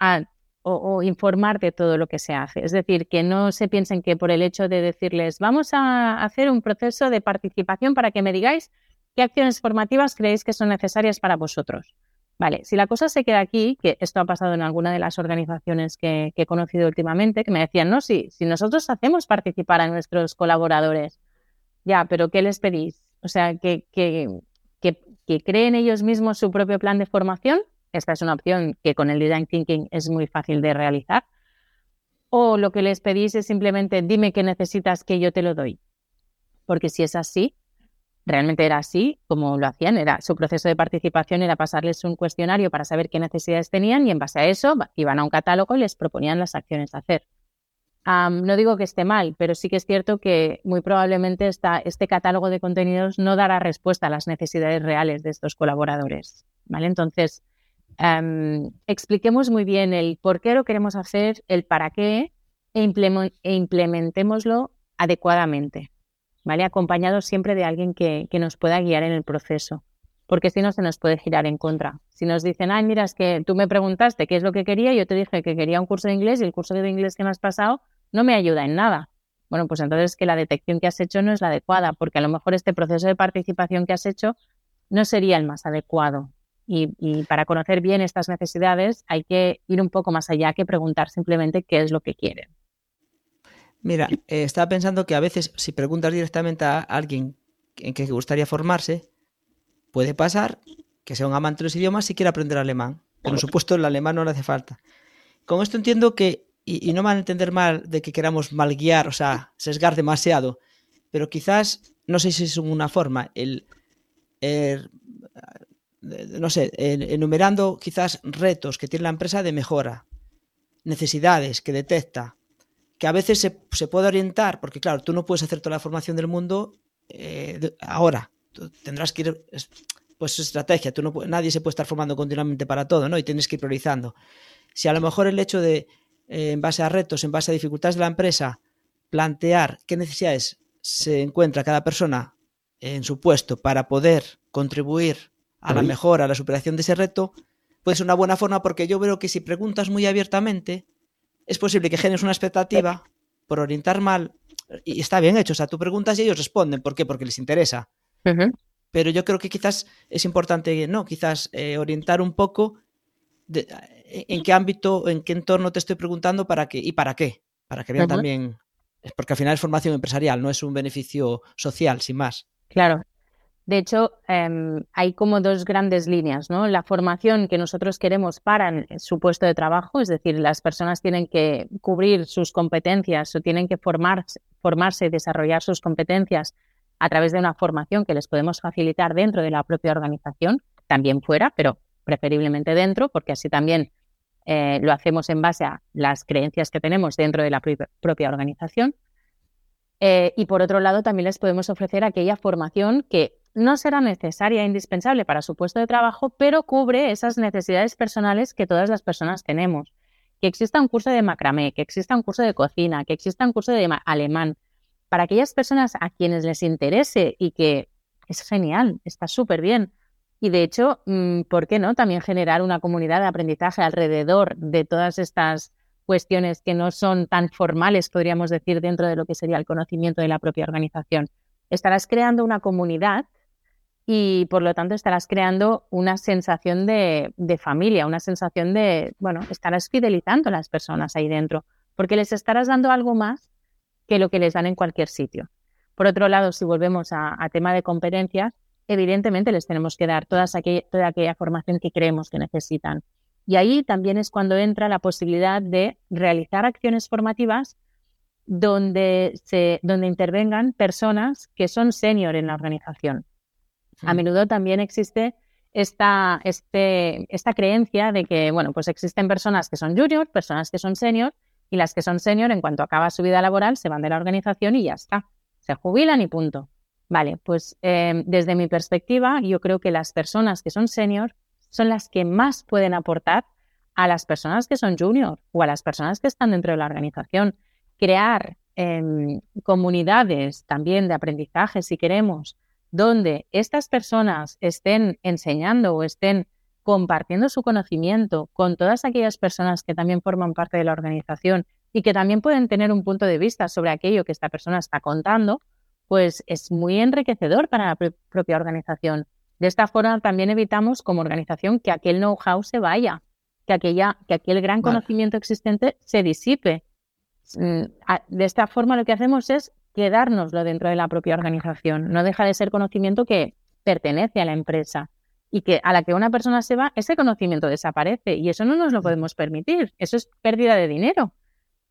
o, informar de todo lo que se hace. Es decir, que no se piensen que por el hecho de decirles vamos a hacer un proceso de participación para que me digáis qué acciones formativas creéis que son necesarias para vosotros. Vale, si la cosa se queda aquí, que esto ha pasado en alguna de las organizaciones que, he conocido últimamente, que me decían, no, sí, si nosotros hacemos participar a nuestros colaboradores, ya, pero ¿qué les pedís? O sea, que, que, que, creen ellos mismos su propio plan de formación. Esta es una opción que con el Design Thinking es muy fácil de realizar. O lo que les pedís es simplemente dime qué necesitas que yo te lo doy. Porque si es así, realmente era así como lo hacían, era su proceso de participación era pasarles un cuestionario para saber qué necesidades tenían y en base a eso iban a un catálogo y les proponían las acciones a hacer. no digo que esté mal, pero sí que es cierto que muy probablemente este catálogo de contenidos no dará respuesta a las necesidades reales de estos colaboradores. ¿vale? Entonces, expliquemos muy bien el por qué lo queremos hacer, el para qué e, e implementémoslo adecuadamente. ¿vale? Acompañado siempre de alguien que, nos pueda guiar en el proceso, porque si no se nos puede girar en contra. Si nos dicen, ay, mira, es que tú me preguntaste qué es lo que quería, yo te dije que quería un curso de inglés y el curso de inglés que me has pasado no me ayuda en nada. Bueno, pues entonces que la detección que has hecho no es la adecuada, porque a lo mejor este proceso de participación que has hecho no sería el más adecuado. Y, y, para conocer bien estas necesidades hay que ir un poco más allá que preguntar simplemente qué es lo que quieren. Mira, eh, estaba pensando que a veces si preguntas directamente a alguien en que gustaría formarse, puede pasar que sea un amante de los idiomas y quiera aprender alemán. Por supuesto, el alemán no le hace falta. Con esto entiendo que, y, no van a entender mal de que queramos mal guiar, o sea, sesgar demasiado, pero quizás, no sé si es una forma, el, no sé, enumerando quizás retos que tiene la empresa de mejora, necesidades que detecta, que a veces se, puede orientar, porque claro, tú no puedes hacer toda la formación del mundo eh, ahora. tendrás que ir, pues estrategia, tú no, nadie se puede estar formando continuamente para todo, ¿no? Y tienes que ir priorizando. Si a lo mejor el hecho de, eh, en base a retos, en base a dificultades de la empresa, plantear qué necesidades se encuentra cada persona en su puesto para poder contribuir a la mejora, a la superación de ese reto, puede ser una buena forma porque yo veo que si preguntas muy abiertamente, es posible que generes una expectativa por orientar mal y está bien hecho. O sea, tú preguntas y ellos responden. ¿Por qué? Porque les interesa. Pero yo creo que quizás es importante, ¿no? Quizás eh, orientar un poco de, en qué ámbito, en qué entorno te estoy preguntando para qué y para qué. Para que vean también. Porque al final es formación empresarial, no es un beneficio social, sin más. Claro. De hecho, em, hay como dos grandes líneas, ¿no? La formación que nosotros queremos para su puesto de trabajo, es decir, las personas tienen que cubrir sus competencias o tienen que formarse, formarse y desarrollar sus competencias a través de una formación que les podemos facilitar dentro de la propia organización, también fuera, pero preferiblemente dentro, porque así también eh, lo hacemos en base a las creencias que tenemos dentro de la propia organización. Eh, y por otro lado, también les podemos ofrecer aquella formación que no será necesaria e indispensable para su puesto de trabajo, pero cubre esas necesidades personales que todas las personas tenemos. Que exista un curso de macramé, que exista un curso de cocina, que exista un curso de alemán. Para aquellas personas a quienes les interese y que es genial, está súper bien. Y de hecho, mm, ¿por qué no? También generar una comunidad de aprendizaje alrededor de todas estas cuestiones que no son tan formales, podríamos decir, dentro de lo que sería el conocimiento de la propia organización. Estarás creando una comunidad y por lo tanto estarás creando una sensación de, familia, una sensación de, bueno, estarás fidelizando a las personas ahí dentro, porque les estarás dando algo más que lo que les dan en cualquier sitio. Por otro lado, si volvemos a, tema de competencias, evidentemente les tenemos que dar toda aquella formación que creemos que necesitan. Y ahí también es cuando entra la posibilidad de realizar acciones formativas donde, se, donde intervengan personas que son senior en la organización. A mm. menudo también existe esta, este, esta creencia de que, bueno, pues existen personas que son junior, personas que son senior, y las que son senior, en cuanto acaba su vida laboral, se van de la organización y ya está. Se jubilan y punto. Vale, pues eh, desde mi perspectiva, yo creo que las personas que son senior son las que más pueden aportar a las personas que son junior o a las personas que están dentro de la organización. Crear em, comunidades también de aprendizaje, si queremos, donde estas personas estén enseñando o estén compartiendo su conocimiento con todas aquellas personas que también forman parte de la organización y que también pueden tener un punto de vista sobre aquello que esta persona está contando, pues es muy enriquecedor para la propia organización. De esta forma también evitamos como organización que aquel know-how se vaya, que, aquella, que aquel gran conocimiento existente se disipe. Mm, de esta forma lo que hacemos es quedárnoslo dentro de la propia organización. No deja de ser conocimiento que pertenece a la empresa y que a la que una persona se va, ese conocimiento desaparece y eso no nos lo podemos permitir. Eso es pérdida de dinero.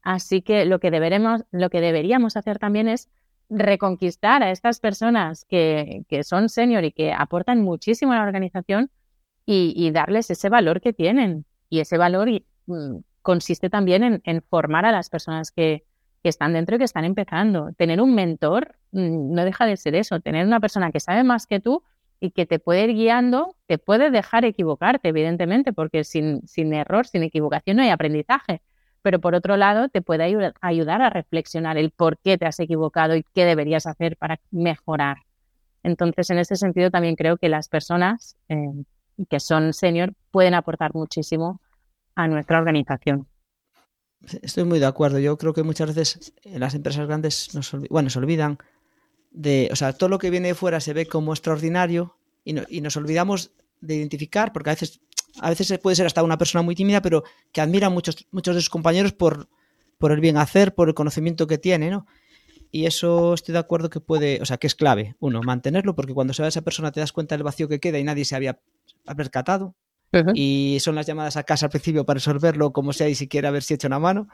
Así que lo que, deberemos, lo que deberíamos hacer también es reconquistar a estas personas que, son senior y que aportan muchísimo a la organización y, darles ese valor que tienen. Y ese valor mm, consiste también en, formar a las personas que, están dentro y que están empezando. Tener un mentor mm, no deja de ser eso, tener una persona que sabe más que tú y que te puede ir guiando, te puede dejar equivocarte, evidentemente, porque sin, sin error, sin equivocación no hay aprendizaje pero por otro lado te puede ayudar a reflexionar el por qué te has equivocado y qué deberías hacer para mejorar. Entonces, en ese sentido, también creo que las personas eh, que son senior pueden aportar muchísimo a nuestra organización. Estoy muy de acuerdo. Yo creo que muchas veces en las empresas grandes nos, bueno, se olvidan de, o sea, todo lo que viene de fuera se ve como extraordinario y, y nos olvidamos de identificar, porque a veces a veces puede ser hasta una persona muy tímida, pero que admira a muchos, muchos de sus compañeros por, por el bien hacer, por el conocimiento que tiene, ¿no? Y eso estoy de acuerdo que puede, o sea, que es clave, uno, mantenerlo, porque cuando se va esa persona te das cuenta del vacío que queda y nadie se había percatado. Y son las llamadas a casa al principio para resolverlo, como sea, y siquiera haber si hecho una mano.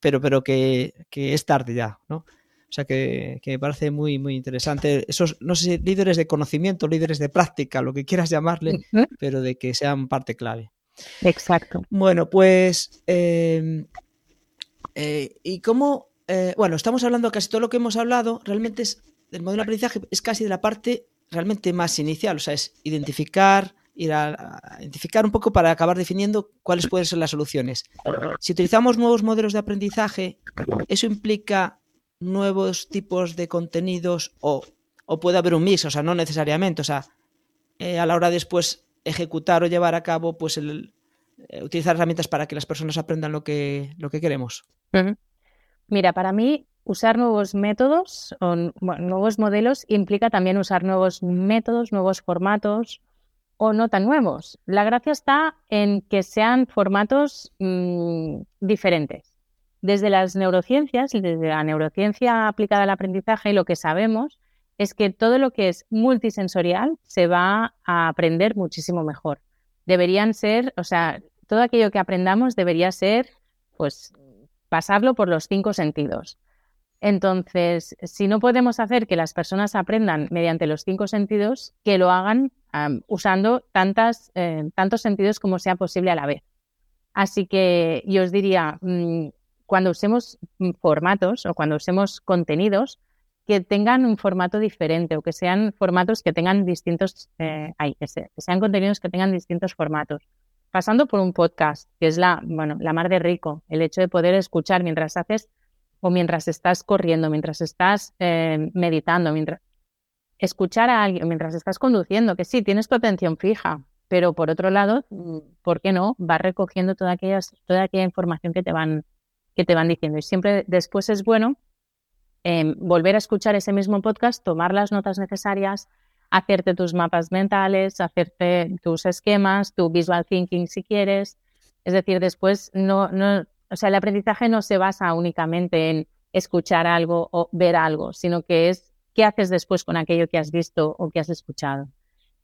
Pero, pero que, que es tarde ya, ¿no? O sea que, me parece muy, muy interesante. Esos, no sé, líderes de conocimiento, líderes de práctica, lo que quieras llamarle, pero de que sean parte clave. Exacto. Bueno, pues, em, eh, ¿y cómo? Eh, bueno, estamos hablando casi todo lo que hemos hablado, realmente es, el modelo de aprendizaje es casi de la parte realmente más inicial, o sea, es identificar, ir a, identificar un poco para acabar definiendo cuáles pueden ser las soluciones. Si utilizamos nuevos modelos de aprendizaje, eso implica nuevos tipos de contenidos o, puede haber un mix, o sea, no necesariamente, o sea, eh, a la hora de después ejecutar o llevar a cabo, pues eh, utilizar herramientas para que las personas aprendan lo que, lo que queremos. Mira, para mí usar nuevos métodos o nuevos modelos implica también usar nuevos métodos, nuevos formatos o no tan nuevos. La gracia está en que sean formatos mm, diferentes. Desde las neurociencias, desde la neurociencia aplicada al aprendizaje, lo que sabemos es que todo lo que es multisensorial se va a aprender muchísimo mejor. Deberían ser, o sea, todo aquello que aprendamos debería ser, pues, pasarlo por los cinco sentidos. Entonces, si no podemos hacer que las personas aprendan mediante los cinco sentidos, que lo hagan usando tantas, eh, tantos sentidos como sea posible a la vez. Así que yo os diría, mm, cuando usemos formatos o cuando usemos contenidos que tengan un formato diferente o que sean formatos que tengan distintos, eh, que, sean contenidos que tengan distintos formatos. Pasando por un podcast, que es la, bueno, la mar de rico, el hecho de poder escuchar mientras haces o mientras estás corriendo, mientras estás eh, meditando, mientras escuchar a alguien mientras estás conduciendo, que sí, tienes tu atención fija, pero por otro lado, ¿por qué no? Vas recogiendo toda, aquellas, toda aquella información que te van, que te van diciendo. Y siempre después es bueno em, volver a escuchar ese mismo podcast, tomar las notas necesarias, hacerte tus mapas mentales, hacerte tus esquemas, tu visual thinking si quieres. Es decir, después no, no, o sea, el aprendizaje no se basa únicamente en escuchar algo o ver algo, sino que es qué haces después con aquello que has visto o que has escuchado.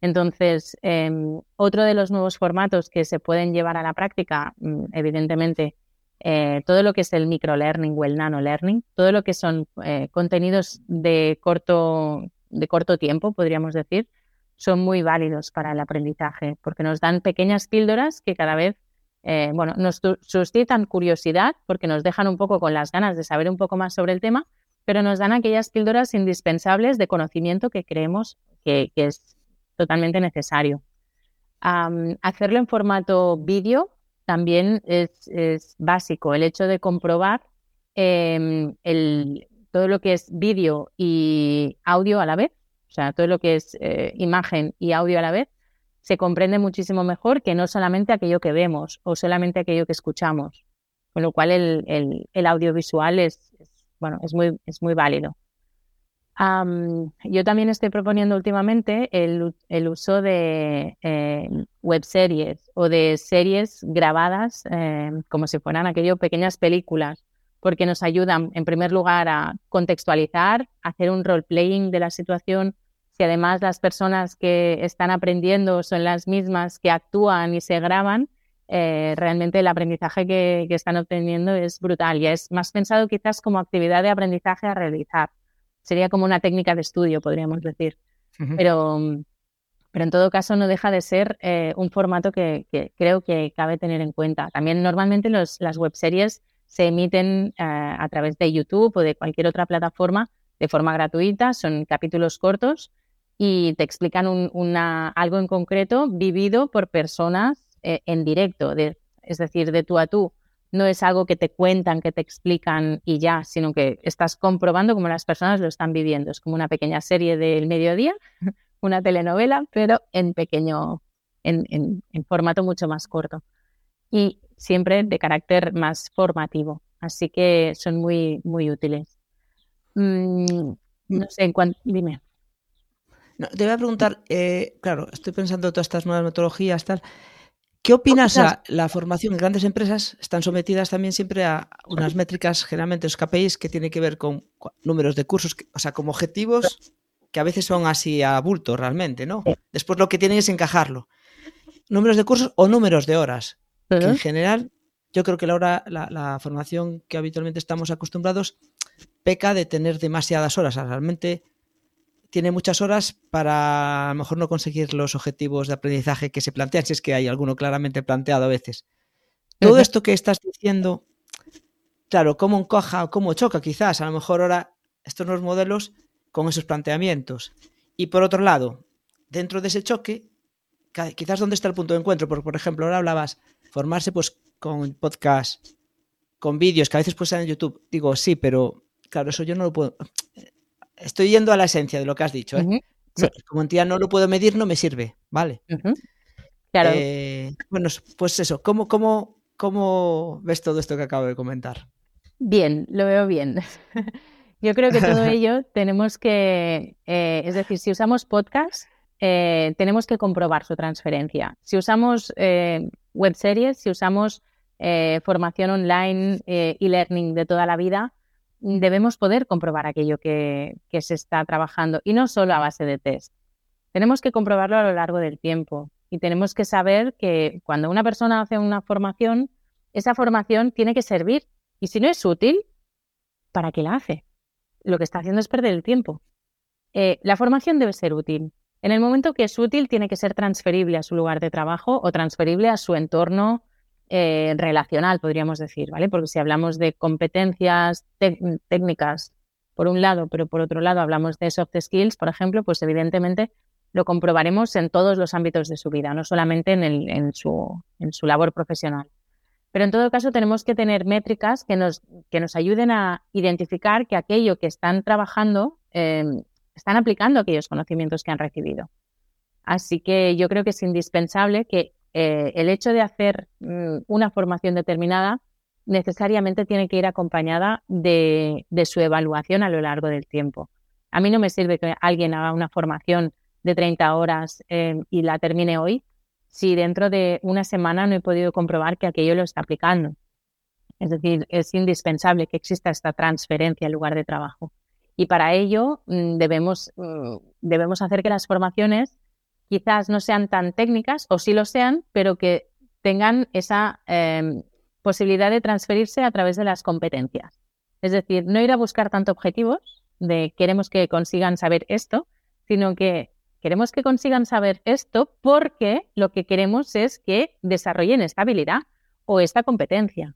Entonces, em, otro de los nuevos formatos que se pueden llevar a la práctica, mm, evidentemente, eh, todo lo que es el microlearning o el nano-learning, todo lo que son eh, contenidos de corto, de corto tiempo, podríamos decir, son muy válidos para el aprendizaje, porque nos dan pequeñas píldoras que cada vez eh, bueno, nos suscitan curiosidad, porque nos dejan un poco con las ganas de saber un poco más sobre el tema, pero nos dan aquellas píldoras indispensables de conocimiento que creemos que es totalmente necesario. hacerlo en formato vídeo también es, básico. El hecho de comprobar em, todo lo que es vídeo y audio a la vez, o sea, todo lo que es eh, imagen y audio a la vez, se comprende muchísimo mejor que no solamente aquello que vemos o solamente aquello que escuchamos. Con lo cual el, audiovisual es, bueno, es muy, es muy válido yo también estoy proponiendo últimamente el, uso de eh, web series o de series grabadas em, como si fueran aquello pequeñas películas, porque nos ayudan en primer lugar a contextualizar, hacer un role-playing de la situación. Si además las personas que están aprendiendo son las mismas que actúan y se graban, eh, realmente el aprendizaje que, que están obteniendo es brutal. Ya es más pensado quizás como actividad de aprendizaje a realizar Sería como una técnica de estudio, podríamos decir. pero, pero en todo caso no deja de ser eh, un formato que, creo que cabe tener en cuenta. También normalmente los, las webseries se emiten eh, a través de YouTube o de cualquier otra plataforma de forma gratuita, son capítulos cortos y te explican una, algo en concreto vivido por personas eh, en directo, es decir, de tú a tú no es algo que te cuentan, que te explican y ya, sino que estás comprobando cómo las personas lo están viviendo. Es como una pequeña serie del mediodía, una telenovela, pero en pequeño, en, formato mucho más corto. Y siempre de carácter más formativo. Así que son muy, muy útiles. Mm, no sé, en cuanto, dime. No, te voy a preguntar, eh, claro, estoy pensando todas estas nuevas metodologías, tal. ¿Qué opinas? la formación grandes empresas están sometidas también siempre a unas métricas, generalmente los KPIs, que tienen que ver con números de cursos, o sea, como objetivos que a veces son así a bulto realmente, ¿no? Después lo que tienen es encajarlo. Números de cursos o números de horas. en general, yo creo que la, hora, la, formación que habitualmente estamos acostumbrados peca de tener demasiadas horas. realmente tiene muchas horas para a lo mejor no conseguir los objetivos de aprendizaje que se plantean, si es que hay alguno claramente planteado a veces. Todo esto que estás diciendo, claro, cómo encoja o cómo choca quizás, a lo mejor ahora estos nuevos modelos con esos planteamientos. Y por otro lado, dentro de ese choque, quizás dónde está el punto de encuentro, porque por ejemplo ahora hablabas formarse pues con podcast, con vídeos que a veces pues en YouTube, digo sí, pero claro, eso yo no lo puedo, estoy yendo a la esencia de lo que has dicho. ¿eh? Como entidad no lo puedo medir, no me sirve, ¿vale? Claro. Eh, bueno, pues eso, ¿cómo, cómo, ¿cómo ves todo esto que acabo de comentar? Bien, lo veo bien. Yo creo que todo ello tenemos que, eh, es decir, si usamos podcast, tenemos que comprobar su transferencia. Si usamos web series, si usamos formación online y learning de toda la vida, debemos poder comprobar aquello que, se está trabajando y no solo a base de test. Tenemos que comprobarlo a lo largo del tiempo y tenemos que saber que cuando una persona hace una formación, esa formación tiene que servir y si no es útil, ¿para qué la hace? Lo que está haciendo es perder el tiempo. Eh, la formación debe ser útil. En el momento que es útil, tiene que ser transferible a su lugar de trabajo o transferible a su entorno eh, relacional, podríamos decir, ¿vale? Porque si hablamos de competencias técnicas, por un lado, pero por otro lado hablamos de soft skills, por ejemplo, pues evidentemente lo comprobaremos en todos los ámbitos de su vida, no solamente en, el, en, su, en su labor profesional. Pero en todo caso tenemos que tener métricas que nos, que nos ayuden a identificar que aquello que están trabajando eh, están aplicando aquellos conocimientos que han recibido. Así que yo creo que es indispensable que eh, el hecho de hacer mm, una formación determinada necesariamente tiene que ir acompañada de, su evaluación a lo largo del tiempo. A mí no me sirve que alguien haga una formación de 30 horas eh, y la termine hoy si dentro de una semana no he podido comprobar que aquello lo está aplicando. Es decir, es indispensable que exista esta transferencia al lugar de trabajo. Y para ello mm, debemos, mm, debemos hacer que las formaciones quizás no sean tan técnicas, o sí lo sean, pero que tengan esa em, posibilidad de transferirse a través de las competencias. Es decir, no ir a buscar tanto objetivos de queremos que consigan saber esto, sino que queremos que consigan saber esto porque lo que queremos es que desarrollen esta habilidad o esta competencia.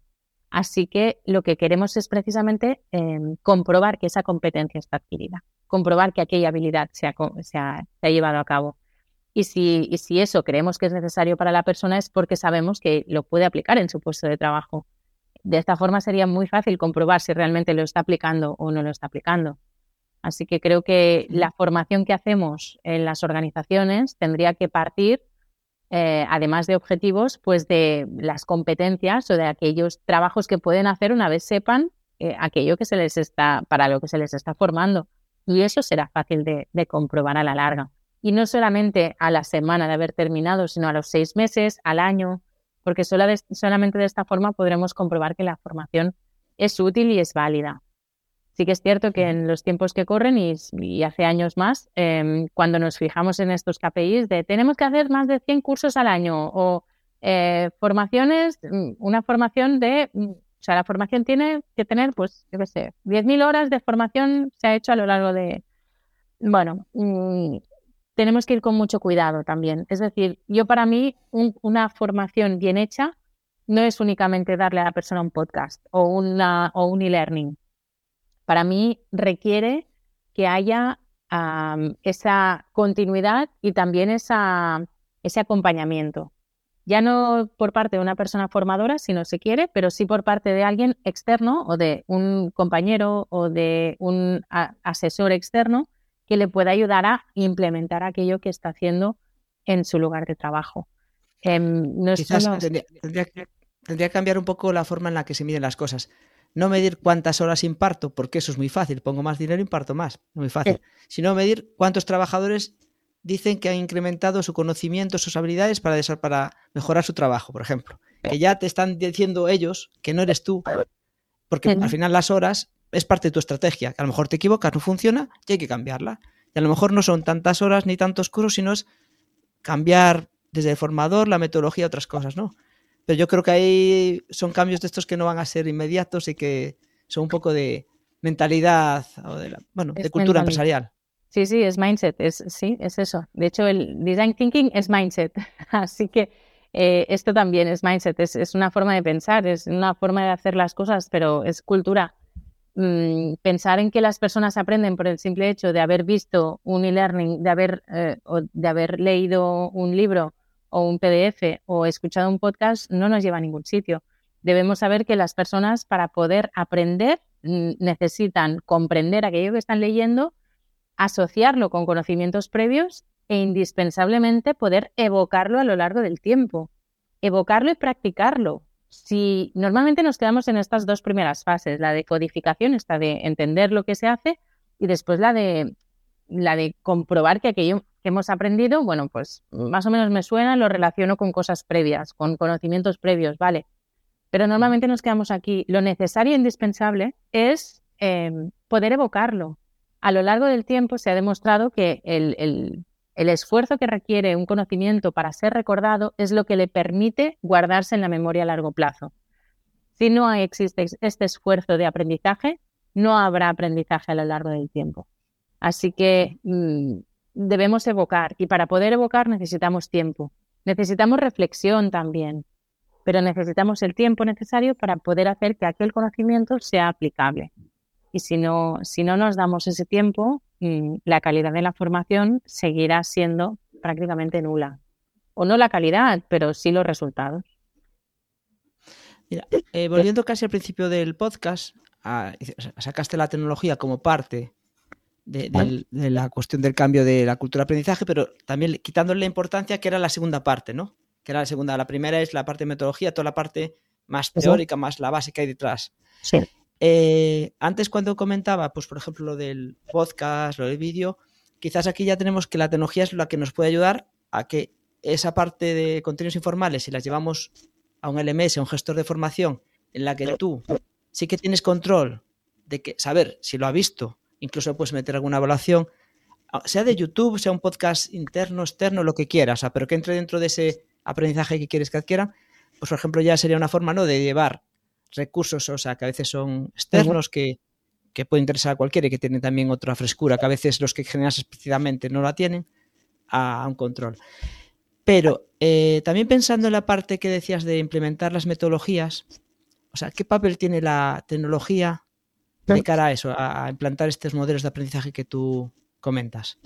Así que lo que queremos es precisamente em, comprobar que esa competencia está adquirida, comprobar que aquella habilidad se ha llevado a cabo. Y si, y si eso creemos que es necesario para la persona es porque sabemos que lo puede aplicar en su puesto de trabajo. De esta forma sería muy fácil comprobar si realmente lo está aplicando o no lo está aplicando. Así que creo que la formación que hacemos en las organizaciones tendría que partir, eh, además de objetivos, pues de las competencias o de aquellos trabajos que pueden hacer una vez sepan eh, aquello que se les está, para lo que se les está formando. Y eso será fácil de comprobar a la larga y no solamente a la semana de haber terminado, sino a los seis meses, al año, porque solamente de esta forma podremos comprobar que la formación es útil y es válida. Sí que es cierto que en los tiempos que corren y, hace años más, em, cuando nos fijamos en estos KPIs de tenemos que hacer más de 100 cursos al año o eh, formaciones, mm, una formación de, mm, o sea, la formación tiene que tener, pues, yo qué sé, 10.000 horas de formación se ha hecho a lo largo de, bueno, mm, tenemos que ir con mucho cuidado también. Es decir, yo para mí una formación bien hecha no es únicamente darle a la persona un podcast o, una, o un e-learning. Para mí requiere que haya esa continuidad y también esa, ese acompañamiento. Ya no por parte de una persona formadora, si no se quiere, pero sí por parte de alguien externo o de un compañero o de un asesor externo que le pueda ayudar a implementar aquello que está haciendo en su lugar de trabajo. Em, Quizás tendría, que cambiar un poco la forma en la que se miden las cosas. No medir cuántas horas imparto, porque eso es muy fácil. Pongo más dinero, imparto más. Muy fácil. Sino medir cuántos trabajadores dicen que han incrementado su conocimiento, sus habilidades para, para mejorar su trabajo, por ejemplo. Que ya te están diciendo ellos que no eres tú, porque al final las horas es parte de tu estrategia. Que a lo mejor te equivocas, no funciona y hay que cambiarla. Y a lo mejor no son tantas horas ni tantos cursos, sino es cambiar desde el formador, la metodología, otras cosas, ¿no? Pero yo creo que ahí son cambios de estos que no van a ser inmediatos y que son un poco de mentalidad o de, bueno, de cultura empresarial. Sí, sí, es mindset, es, sí, es eso. De hecho, el design thinking es mindset. Así que eh, esto también es mindset, es, es, una forma de pensar, es una forma de hacer las cosas, pero es cultura. Mm, pensar en que las personas aprenden por el simple hecho de haber visto un e-learning, de haber, eh, o de haber leído un libro o un PDF o escuchado un podcast, no nos lleva a ningún sitio. Debemos saber que las personas para poder aprender necesitan comprender aquello que están leyendo, asociarlo con conocimientos previos e indispensablemente poder evocarlo a lo largo del tiempo. Evocarlo y practicarlo si normalmente nos quedamos en estas dos primeras fases, la de codificación, esta de entender lo que se hace, y después la de la de comprobar que aquello que hemos aprendido, bueno, pues más o menos me suena, lo relaciono con cosas previas, con conocimientos previos, vale. Pero normalmente nos quedamos aquí. Lo necesario e indispensable es em, poder evocarlo. A lo largo del tiempo se ha demostrado que el el esfuerzo que requiere un conocimiento para ser recordado es lo que le permite guardarse en la memoria a largo plazo. Si no existe este esfuerzo de aprendizaje, no habrá aprendizaje a lo largo del tiempo. Así que mm, debemos evocar y para poder evocar necesitamos tiempo. Necesitamos reflexión también, pero necesitamos el tiempo necesario para poder hacer que aquel conocimiento sea aplicable. Y si no, si no nos damos ese tiempo, la calidad de la formación seguirá siendo prácticamente nula. O no la calidad, pero sí los resultados. Eh, volviendo casi al principio del podcast, sacaste la tecnología como parte de, la cuestión del cambio de la cultura de aprendizaje, pero también quitándole la importancia que era la segunda parte, ¿no? Que era la segunda. La primera es la parte de metodología, toda la parte más teórica, más la base que hay detrás. Sí. Eh, antes cuando comentaba, pues por ejemplo, lo del podcast, lo del vídeo, quizás aquí ya tenemos que la tecnología es la que nos puede ayudar a que esa parte de contenidos informales, si las llevamos a un LMS, a un gestor de formación, en la que tú sí que tienes control de que saber si lo ha visto, incluso puedes meter alguna evaluación, sea de YouTube, sea un podcast interno, externo, lo que quieras, pero que entre dentro de ese aprendizaje que quieres que adquiera, pues por ejemplo ya sería una forma ¿no? de llevar recursos, o sea, que a veces son externos, que, que puede interesar a cualquiera y que tienen también otra frescura, que a veces los que generas explícitamente no la tienen, a, un control. Pero eh, también pensando en la parte que decías de implementar las metodologías, o sea, ¿qué papel tiene la tecnología de cara a eso, a, implantar estos modelos de aprendizaje que tú comentas?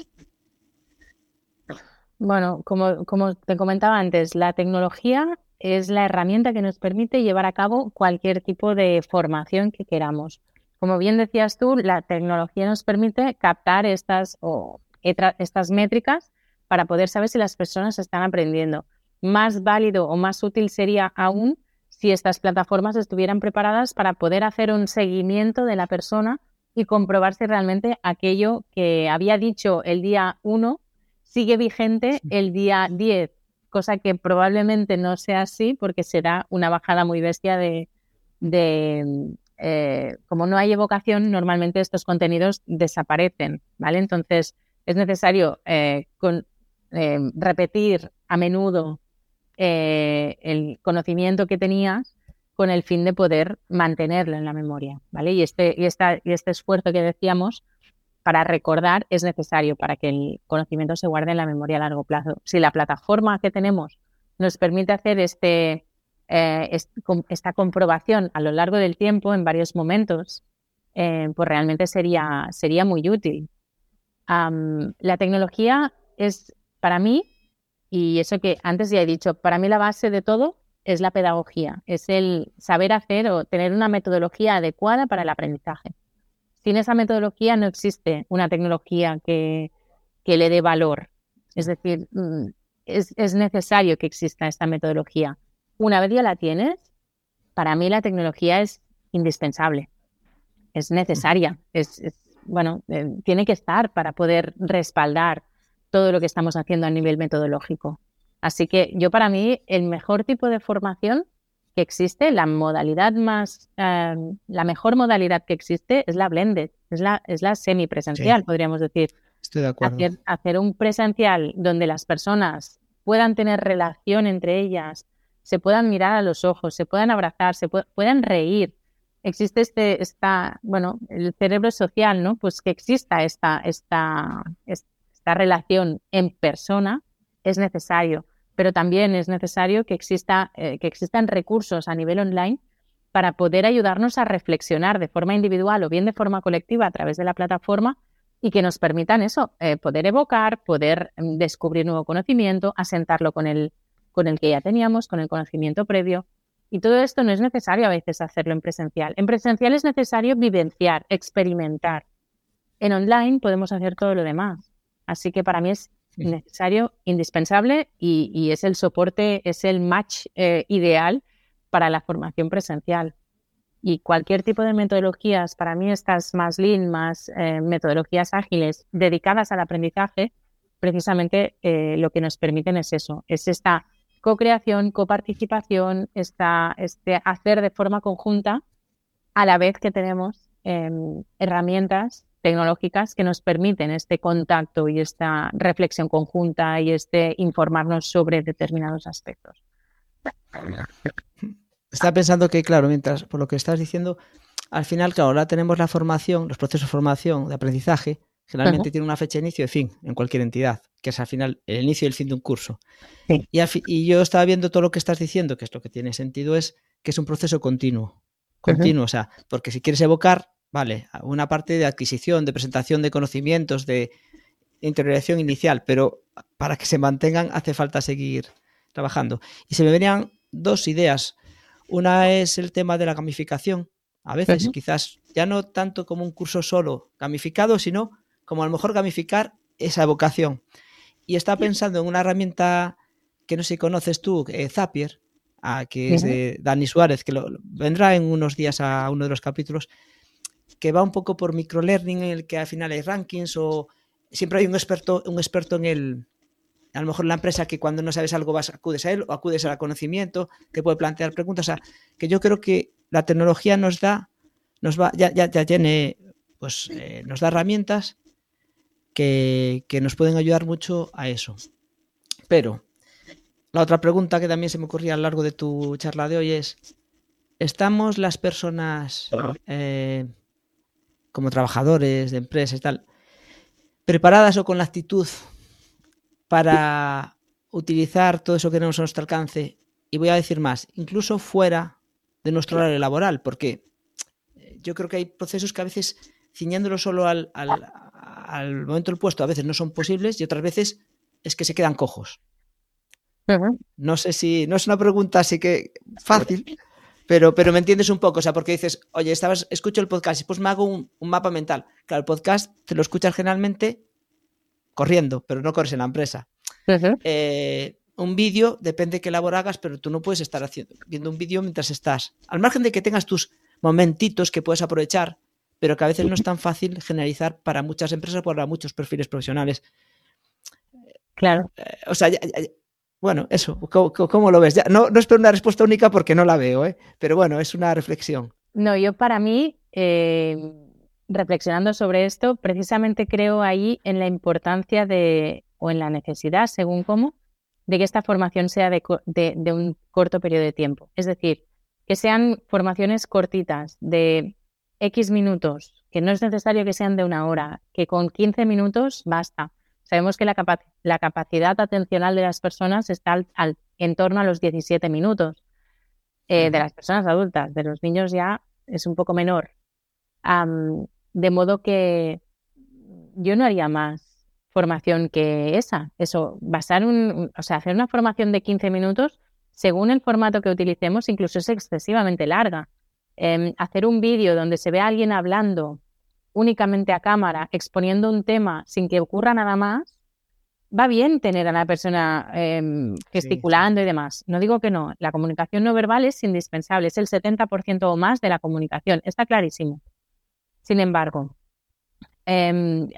Bueno, como, como te comentaba antes, la tecnología es la herramienta que nos permite llevar a cabo cualquier tipo de formación que queramos. Como bien decías tú, la tecnología nos permite captar estas, o, estas métricas para poder saber si las personas están aprendiendo. Más válido o más útil sería aún si estas plataformas estuvieran preparadas para poder hacer un seguimiento de la persona y comprobar si realmente aquello que había dicho el día 1 sigue vigente el día 10 cosa que probablemente no sea así porque será una bajada muy bestia de, eh, como no hay evocación, normalmente estos contenidos desaparecen, ¿vale? Entonces es necesario eh, eh, repetir a menudo el conocimiento que tenías con el fin de poder mantenerlo en la memoria, ¿vale? Y este, y y este esfuerzo que decíamos para recordar es necesario para que el conocimiento se guarde en la memoria a largo plazo. Si la plataforma que tenemos nos permite hacer este, eh, esta comprobación a lo largo del tiempo, en varios momentos, eh, pues realmente sería, sería muy útil. la tecnología es, para mí, y eso que antes ya he dicho, para mí la base de todo es la pedagogía, es el saber hacer o tener una metodología adecuada para el aprendizaje sin esa metodología no existe una tecnología que, le dé valor. Es decir, mm, es, necesario que exista esta metodología. Una vez ya la tienes, para mí la tecnología es indispensable, es necesaria, es, bueno, eh, tiene que estar para poder respaldar todo lo que estamos haciendo a nivel metodológico. Así que yo para mí el mejor tipo de formación que existe, la modalidad más, eh, la mejor modalidad que existe es la blended, es la, es la semipresencial, podríamos decir. Estoy de acuerdo. Hacer, un presencial donde las personas puedan tener relación entre ellas, se puedan mirar a los ojos, se puedan abrazar, se puedan reír. Existe este, esta, bueno, el cerebro social, ¿no? Pues que exista esta, esta, esta relación en persona es necesario pero también es necesario que, exista, eh, existan recursos a nivel online para poder ayudarnos a reflexionar de forma individual o bien de forma colectiva a través de la plataforma y que nos permitan eso, eh, poder evocar, poder mm, descubrir nuevo conocimiento, asentarlo con el, con el que ya teníamos, con el conocimiento previo. Y todo esto no es necesario a veces hacerlo en presencial. En presencial es necesario vivenciar, experimentar. En online podemos hacer todo lo demás. Así que para mí es necesario, indispensable y, es el soporte, es el match eh, ideal para la formación presencial. Y cualquier tipo de metodologías, para mí estas más lean, más eh, metodologías ágiles dedicadas al aprendizaje, precisamente eh, lo que nos permiten es eso, es esta co-creación, coparticipación, esta, este hacer de forma conjunta a la vez que tenemos em, herramientas tecnológicas que nos permiten este contacto y esta reflexión conjunta y este informarnos sobre determinados aspectos. Está pensando que, claro, mientras por lo que estás diciendo, al final, claro, ahora tenemos la formación, los procesos de formación, de aprendizaje, generalmente tienen una fecha de inicio y fin en cualquier entidad, que es al final el inicio y el fin de un curso. Y, y, yo estaba viendo todo lo que estás diciendo, que es lo que tiene sentido, es que es un proceso continuo. Continuo, o sea, porque si quieres evocar, Vale, una parte de adquisición, de presentación de conocimientos, de interiorización inicial, pero para que se mantengan hace falta seguir trabajando. Y se me venían dos ideas. Una es el tema de la gamificación. A veces, quizás ya no tanto como un curso solo gamificado, sino como a lo mejor gamificar esa vocación. Y estaba pensando en una herramienta que no sé si conoces tú, eh, Zapier, ah, que es de Dani Suárez, que lo, vendrá en unos días a uno de los capítulos, que va un poco por microlearning, en el que al final hay rankings o siempre hay un experto, un experto en el, a lo mejor en la empresa que cuando no sabes algo vas, acudes a él o acudes al conocimiento, que puede plantear preguntas. O sea, que yo creo que la tecnología nos da, nos va, ya, ya, ya tiene, pues eh, nos da herramientas que, que nos pueden ayudar mucho a eso. Pero la otra pregunta que también se me ocurría a lo largo de tu charla de hoy es, ¿estamos las personas eh, como trabajadores de empresas y tal, preparadas o con la actitud para utilizar todo eso que tenemos a nuestro alcance? Y voy a decir más, incluso fuera de nuestro horario laboral, porque yo creo que hay procesos que a veces, ciñándolo solo al, al momento del puesto, a veces no son posibles y otras veces es que se quedan cojos. No sé si, no es una pregunta así que fácil, pero, pero me entiendes un poco, o sea, porque dices, oye, estabas, escucho el podcast y pues me hago un, mapa mental. Claro, el podcast te lo escuchas generalmente corriendo, pero no corres en la empresa. Eh, un vídeo, depende de qué labor hagas, pero tú no puedes estar haciendo, viendo un vídeo mientras estás. Al margen de que tengas tus momentitos que puedes aprovechar, pero que a veces no es tan fácil generalizar para muchas empresas, para muchos perfiles profesionales. Claro. Eh, o sea, bueno, eso, ¿cómo, lo ves? Ya, no, espero una respuesta única porque no la veo, ¿eh? pero bueno, es una reflexión. No, yo para mí, eh, reflexionando sobre esto, precisamente creo ahí en la importancia de, o en la necesidad, según cómo, de que esta formación sea de, de un corto periodo de tiempo. Es decir, que sean formaciones cortitas, de X minutos, que no es necesario que sean de una hora, que con 15 minutos basta. Sabemos que la, capacidad atencional de las personas está en torno a los 17 minutos. Eh, de las personas adultas, de los niños ya es un poco menor. de modo que yo no haría más formación que esa. Eso, basar un, o sea, hacer una formación de 15 minutos, según el formato que utilicemos, incluso es excesivamente larga. Em, hacer un vídeo donde se ve a alguien hablando únicamente a cámara, exponiendo un tema sin que ocurra nada más, va bien tener a la persona em, gesticulando y demás. No digo que no, la comunicación no verbal es indispensable, es el 70% o más de la comunicación, está clarísimo. Sin embargo, em,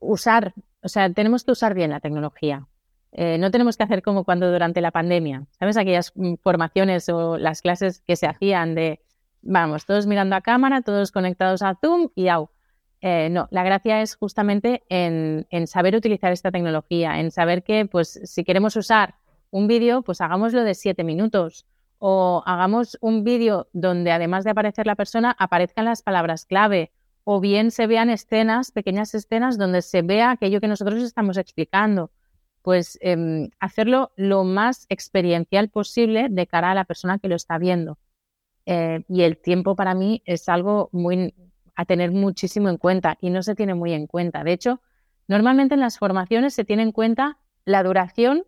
usar, o sea, tenemos que usar bien la tecnología. Eh, no tenemos que hacer como cuando durante la pandemia, ¿sabes? Aquellas mm, formaciones o las clases que se hacían de vamos, todos mirando a cámara, todos conectados a Zoom y au. Eh, no, la gracia es justamente en, saber utilizar esta tecnología, en saber que, pues, si queremos usar un vídeo, pues hagámoslo de siete minutos o hagamos un vídeo donde además de aparecer la persona, aparezcan las palabras clave o bien se vean escenas, pequeñas escenas donde se vea aquello que nosotros estamos explicando. Pues em, hacerlo lo más experiencial posible de cara a la persona que lo está viendo. Eh, y el tiempo para mí es algo muy a tener muchísimo en cuenta y no se tiene muy en cuenta. De hecho, normalmente en las formaciones se tiene en cuenta la duración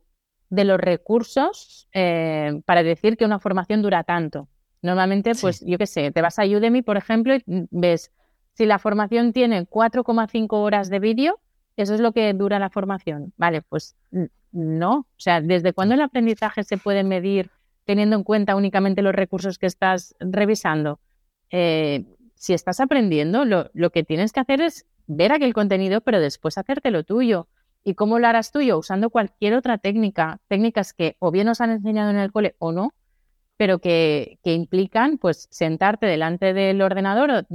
de los recursos eh, para decir que una formación dura tanto. Normalmente, pues yo qué sé, te vas a Udemy, por ejemplo, y ves si la formación tiene 4,5 horas de vídeo, eso es lo que dura la formación. Vale, pues no. O sea, ¿desde cuándo el aprendizaje se puede medir teniendo en cuenta únicamente los recursos que estás revisando. Eh, si estás aprendiendo, lo, que tienes que hacer es ver aquel contenido, pero después hacértelo tuyo. ¿Y cómo lo harás tuyo? Usando cualquier otra técnica, técnicas que o bien nos han enseñado en el cole o no, pero que, que implican pues sentarte delante del ordenador,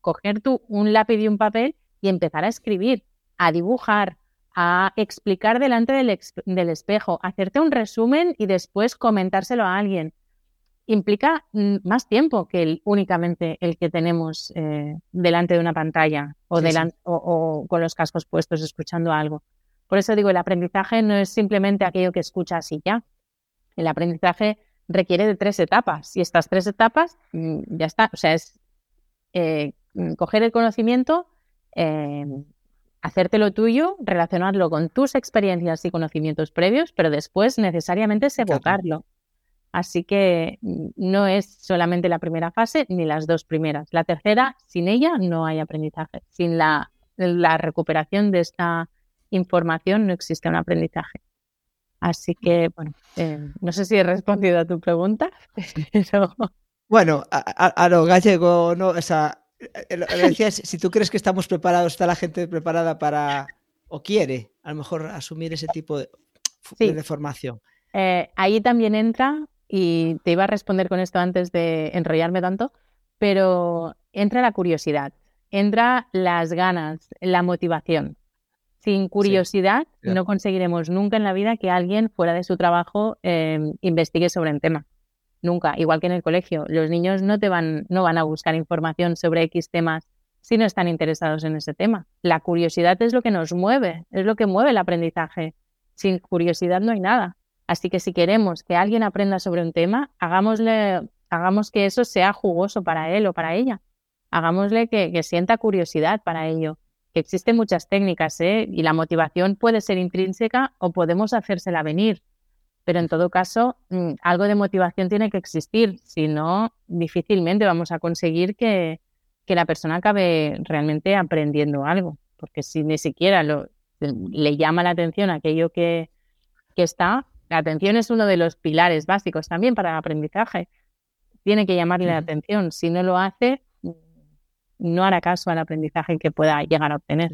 coger tú un lápiz y un papel y empezar a escribir, a dibujar, a explicar delante del, espejo, hacerte un resumen y después comentárselo a alguien. Implica mm, más tiempo que el, únicamente el que tenemos eh, delante de una pantalla o, o, con los cascos puestos escuchando algo. Por eso digo, el aprendizaje no es simplemente aquello que escuchas y ya. El aprendizaje requiere de tres etapas y estas tres etapas mm, ya está. O sea, es eh, coger el conocimiento, eh, hacértelo tuyo, relacionarlo con tus experiencias y conocimientos previos, pero después necesariamente es evocarlo. Así que no es solamente la primera fase ni las dos primeras. La tercera, sin ella no hay aprendizaje. Sin la, la recuperación de esta información, no existe un aprendizaje. Así que, bueno, eh, no sé si he respondido a tu pregunta, Bueno, a, lo gallego, ¿no? O sea, eh, lo, decías, si tú crees que estamos preparados, está la gente preparada para, o quiere, a lo mejor, asumir ese tipo de, de formación. Eh, ahí también entra, y te iba a responder con esto antes de enrollarme tanto, pero entra la curiosidad, entra las ganas, la motivación. Sin curiosidad no conseguiremos nunca en la vida que alguien fuera de su trabajo em, investigue sobre un tema. Nunca, igual que en el colegio. Los niños no te van, no van a buscar información sobre X temas si no están interesados en ese tema. La curiosidad es lo que nos mueve, es lo que mueve el aprendizaje. Sin curiosidad no hay nada. Así que si queremos que alguien aprenda sobre un tema, hagámosle, hagamos que eso sea jugoso para él o para ella. Hagámosle que sienta curiosidad para ello que existen muchas técnicas ¿eh? y la motivación puede ser intrínseca o podemos hacérsela venir. Pero en todo caso, mm, algo de motivación tiene que existir, si no, difícilmente vamos a conseguir que, la persona acabe realmente aprendiendo algo, porque si ni siquiera le llama la atención aquello que, que está, la atención es uno de los pilares básicos también para el aprendizaje. Tiene que llamarle la atención. Si no lo hace, no hará caso al aprendizaje que pueda llegar a obtener.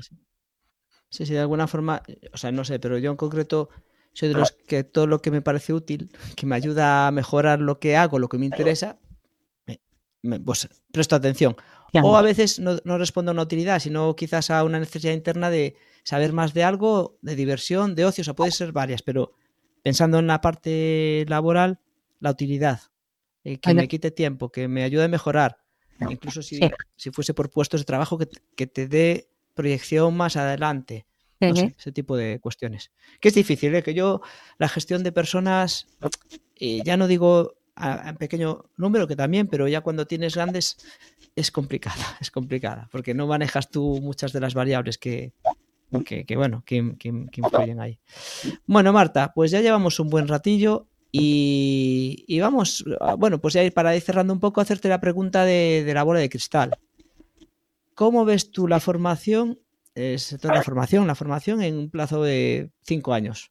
Sí, sí, de alguna forma, o sea, no sé, pero yo en concreto soy de los que todo lo que me parece útil, que me ayuda a mejorar lo que hago, lo que me interesa, me, pues presto atención. O a veces no, no, respondo a una utilidad, sino quizás a una necesidad interna de saber más de algo, de diversión, de ocio, o sea, puede ser varias, pero pensando en la parte laboral, la utilidad, eh, que me quite tiempo, que me ayude a mejorar, Incluso si, si, fuese por puestos de trabajo que, te dé proyección más adelante. ese tipo de cuestiones. Que es difícil, ¿eh? que yo la gestión de personas, eh, ya no digo a, pequeño número, que también, pero ya cuando tienes grandes es complicada, es complicada, porque no manejas tú muchas de las variables que, que, bueno, que, que, influyen ahí. Bueno, Marta, pues ya llevamos un buen ratillo. Y, vamos, ah, bueno, pues ya para ir cerrando un poco, hacerte la pregunta de, la bola de cristal. ¿Cómo ves tú la formación, es, la formación, la formación en un plazo de cinco años?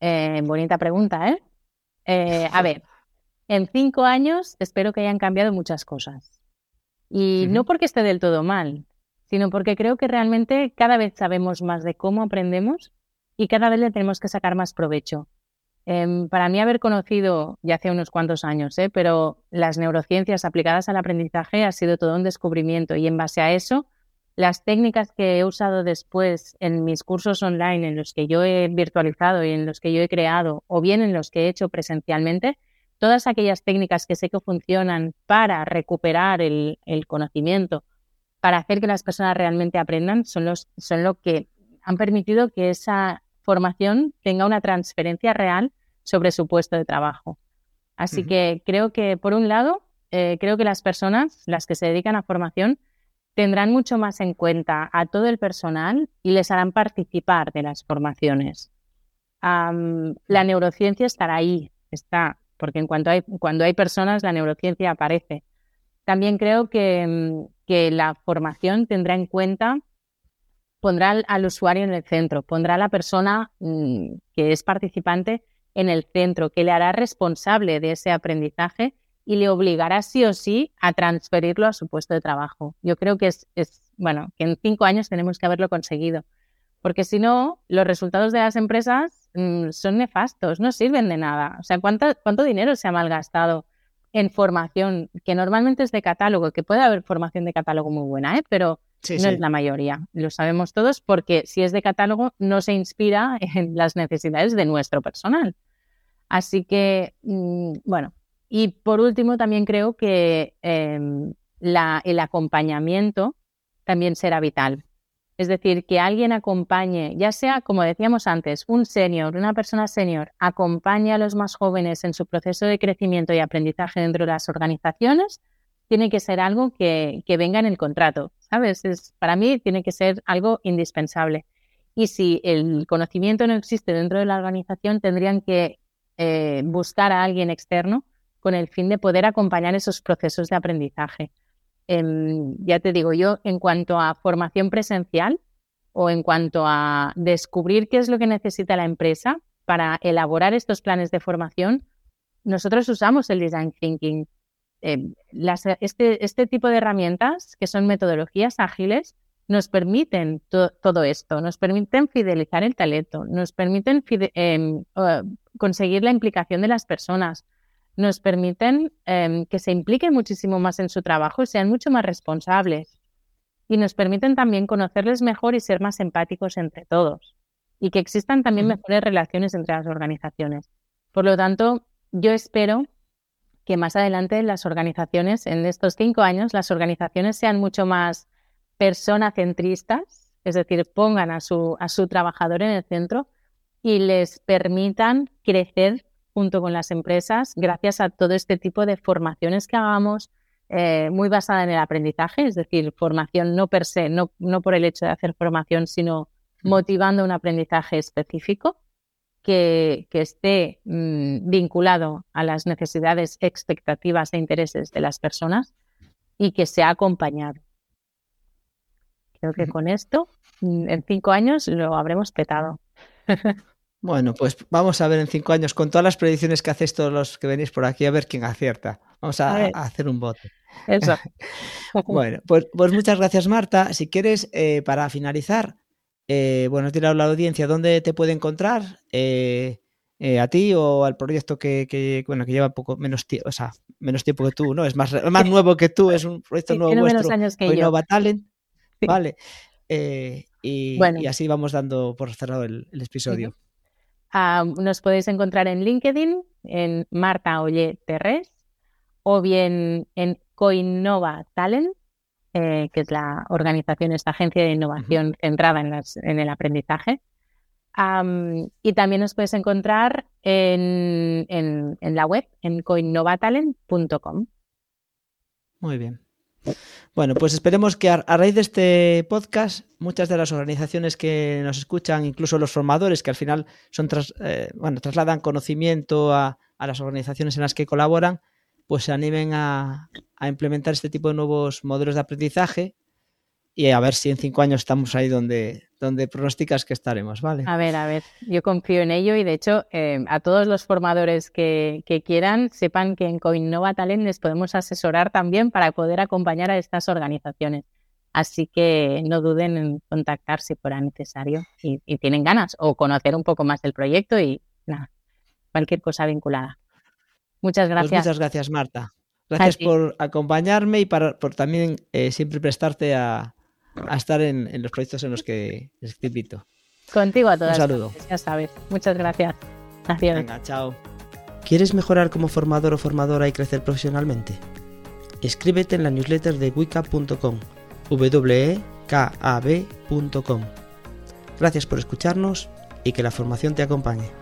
Eh, bonita pregunta, ¿eh? ¿eh? A ver, en cinco años espero que hayan cambiado muchas cosas. Y no porque esté del todo mal, sino porque creo que realmente cada vez sabemos más de cómo aprendemos y cada vez le tenemos que sacar más provecho. Em, para mí haber conocido ya hace unos cuantos años, ¿eh? pero las neurociencias aplicadas al aprendizaje ha sido todo un descubrimiento y en base a eso, las técnicas que he usado después en mis cursos online, en los que yo he virtualizado y en los que yo he creado, o bien en los que he hecho presencialmente, todas aquellas técnicas que sé que funcionan para recuperar el, el conocimiento, para hacer que las personas realmente aprendan, son, los, son lo que han permitido que esa formación tenga una transferencia real sobre su puesto de trabajo. Así que creo que, por un lado, eh, creo que las personas, las que se dedican a formación, tendrán mucho más en cuenta a todo el personal y les harán participar de las formaciones. la neurociencia estará ahí, está, porque en cuanto hay, cuando hay personas, la neurociencia aparece. También creo que, mm, que la formación tendrá en cuenta pondrá al, usuario en el centro, pondrá a la persona mm, que es participante en el centro, que le hará responsable de ese aprendizaje y le obligará sí o sí a transferirlo a su puesto de trabajo. Yo creo que es, bueno, que en cinco años tenemos que haberlo conseguido, porque si no, los resultados de las empresas mm, son nefastos, no sirven de nada. O sea, ¿cuánto, ¿cuánto dinero se ha malgastado en formación, que normalmente es de catálogo, que puede haber formación de catálogo muy buena, ¿eh? pero no es la mayoría, lo sabemos todos, porque si es de catálogo no se inspira en las necesidades de nuestro personal. Así que, mm, bueno, y por último también creo que em, el acompañamiento también será vital. Es decir, que alguien acompañe, ya sea, como decíamos antes, un senior, una persona senior, acompañe a los más jóvenes en su proceso de crecimiento y aprendizaje dentro de las organizaciones, tiene que ser algo que, que venga en el contrato, ¿sabes? Es, para mí tiene que ser algo indispensable. Y si el conocimiento no existe dentro de la organización, tendrían que eh, buscar a alguien externo con el fin de poder acompañar esos procesos de aprendizaje. Em, ya te digo, yo en cuanto a formación presencial o en cuanto a descubrir qué es lo que necesita la empresa para elaborar estos planes de formación, nosotros usamos el design thinking. Em, este, este tipo de herramientas, que son metodologías ágiles, nos permiten todo esto, nos permiten fidelizar el talento, nos permiten em, conseguir la implicación de las personas, nos permiten em, que se impliquen muchísimo más en su trabajo y sean mucho más responsables. Y nos permiten también conocerles mejor y ser más empáticos entre todos. Y que existan también mejores relaciones entre las organizaciones. Por lo tanto, yo espero que más adelante las organizaciones, en estos cinco años, las organizaciones sean mucho más centristas, es decir, pongan a su, a su trabajador en el centro y les permitan crecer junto con las empresas gracias a todo este tipo de formaciones que hagamos, eh, muy basada en el aprendizaje, es decir, formación no per se, no, no por el hecho de hacer formación, sino mm. motivando un aprendizaje específico que, que esté mm, vinculado a las necesidades, expectativas e intereses de las personas y que sea acompañado. Creo que con esto, mm, en cinco años, lo habremos petado. Bueno, pues vamos a ver en cinco años, con todas las predicciones que hacéis todos los que venís por aquí, a ver quién acierta. Vamos a, hacer un voto. Eso. bueno, pues, pues, muchas gracias, Marta. Si quieres, eh, para finalizar, eh, bueno, tirado la audiencia, ¿dónde te puede encontrar? Eh, a ti o al proyecto que, bueno que lleva poco menos tiempo, o sea, menos tiempo que tú, ¿no? Es más, más nuevo que tú, es un proyecto nuevo tiene Menos años que yo. Talent. Vale. Eh, y, así vamos dando por cerrado el, episodio. Ah, nos podéis encontrar en LinkedIn, en Marta Olle Terres, o bien en Coinnova Talent, eh, que es la organización, esta agencia de innovación centrada en, en, el aprendizaje. y también nos podéis encontrar en, en, en la web, en coinnovatalent.com. Muy bien. Bueno, pues esperemos que a, raíz de este podcast, muchas de las organizaciones que nos escuchan, incluso los formadores que al final son eh, bueno, trasladan conocimiento a, las organizaciones en las que colaboran, pues se animen a, a implementar este tipo de nuevos modelos de aprendizaje y a ver si en cinco años estamos ahí donde, donde pronosticas que estaremos, ¿vale? A ver, a ver, yo confío en ello y de hecho eh, a todos los formadores que, quieran sepan que en Coinnova Talent les podemos asesorar también para poder acompañar a estas organizaciones. Así que no duden en contactar si fuera necesario y, tienen ganas o conocer un poco más del proyecto y nada, cualquier cosa vinculada. Muchas pues gracias. muchas gracias, Marta. Gracias por acompañarme y para, por también eh, siempre prestarte a, a estar en, los proyectos en los que les invito. Contigo a todas. Un saludo. Ya sabes. Muchas gracias. Gracias. Venga, chao. ¿Quieres mejorar como formador o formadora y crecer profesionalmente? Escríbete en la newsletter de wicab.com wekab.com Gracias por escucharnos y que la formación te acompañe.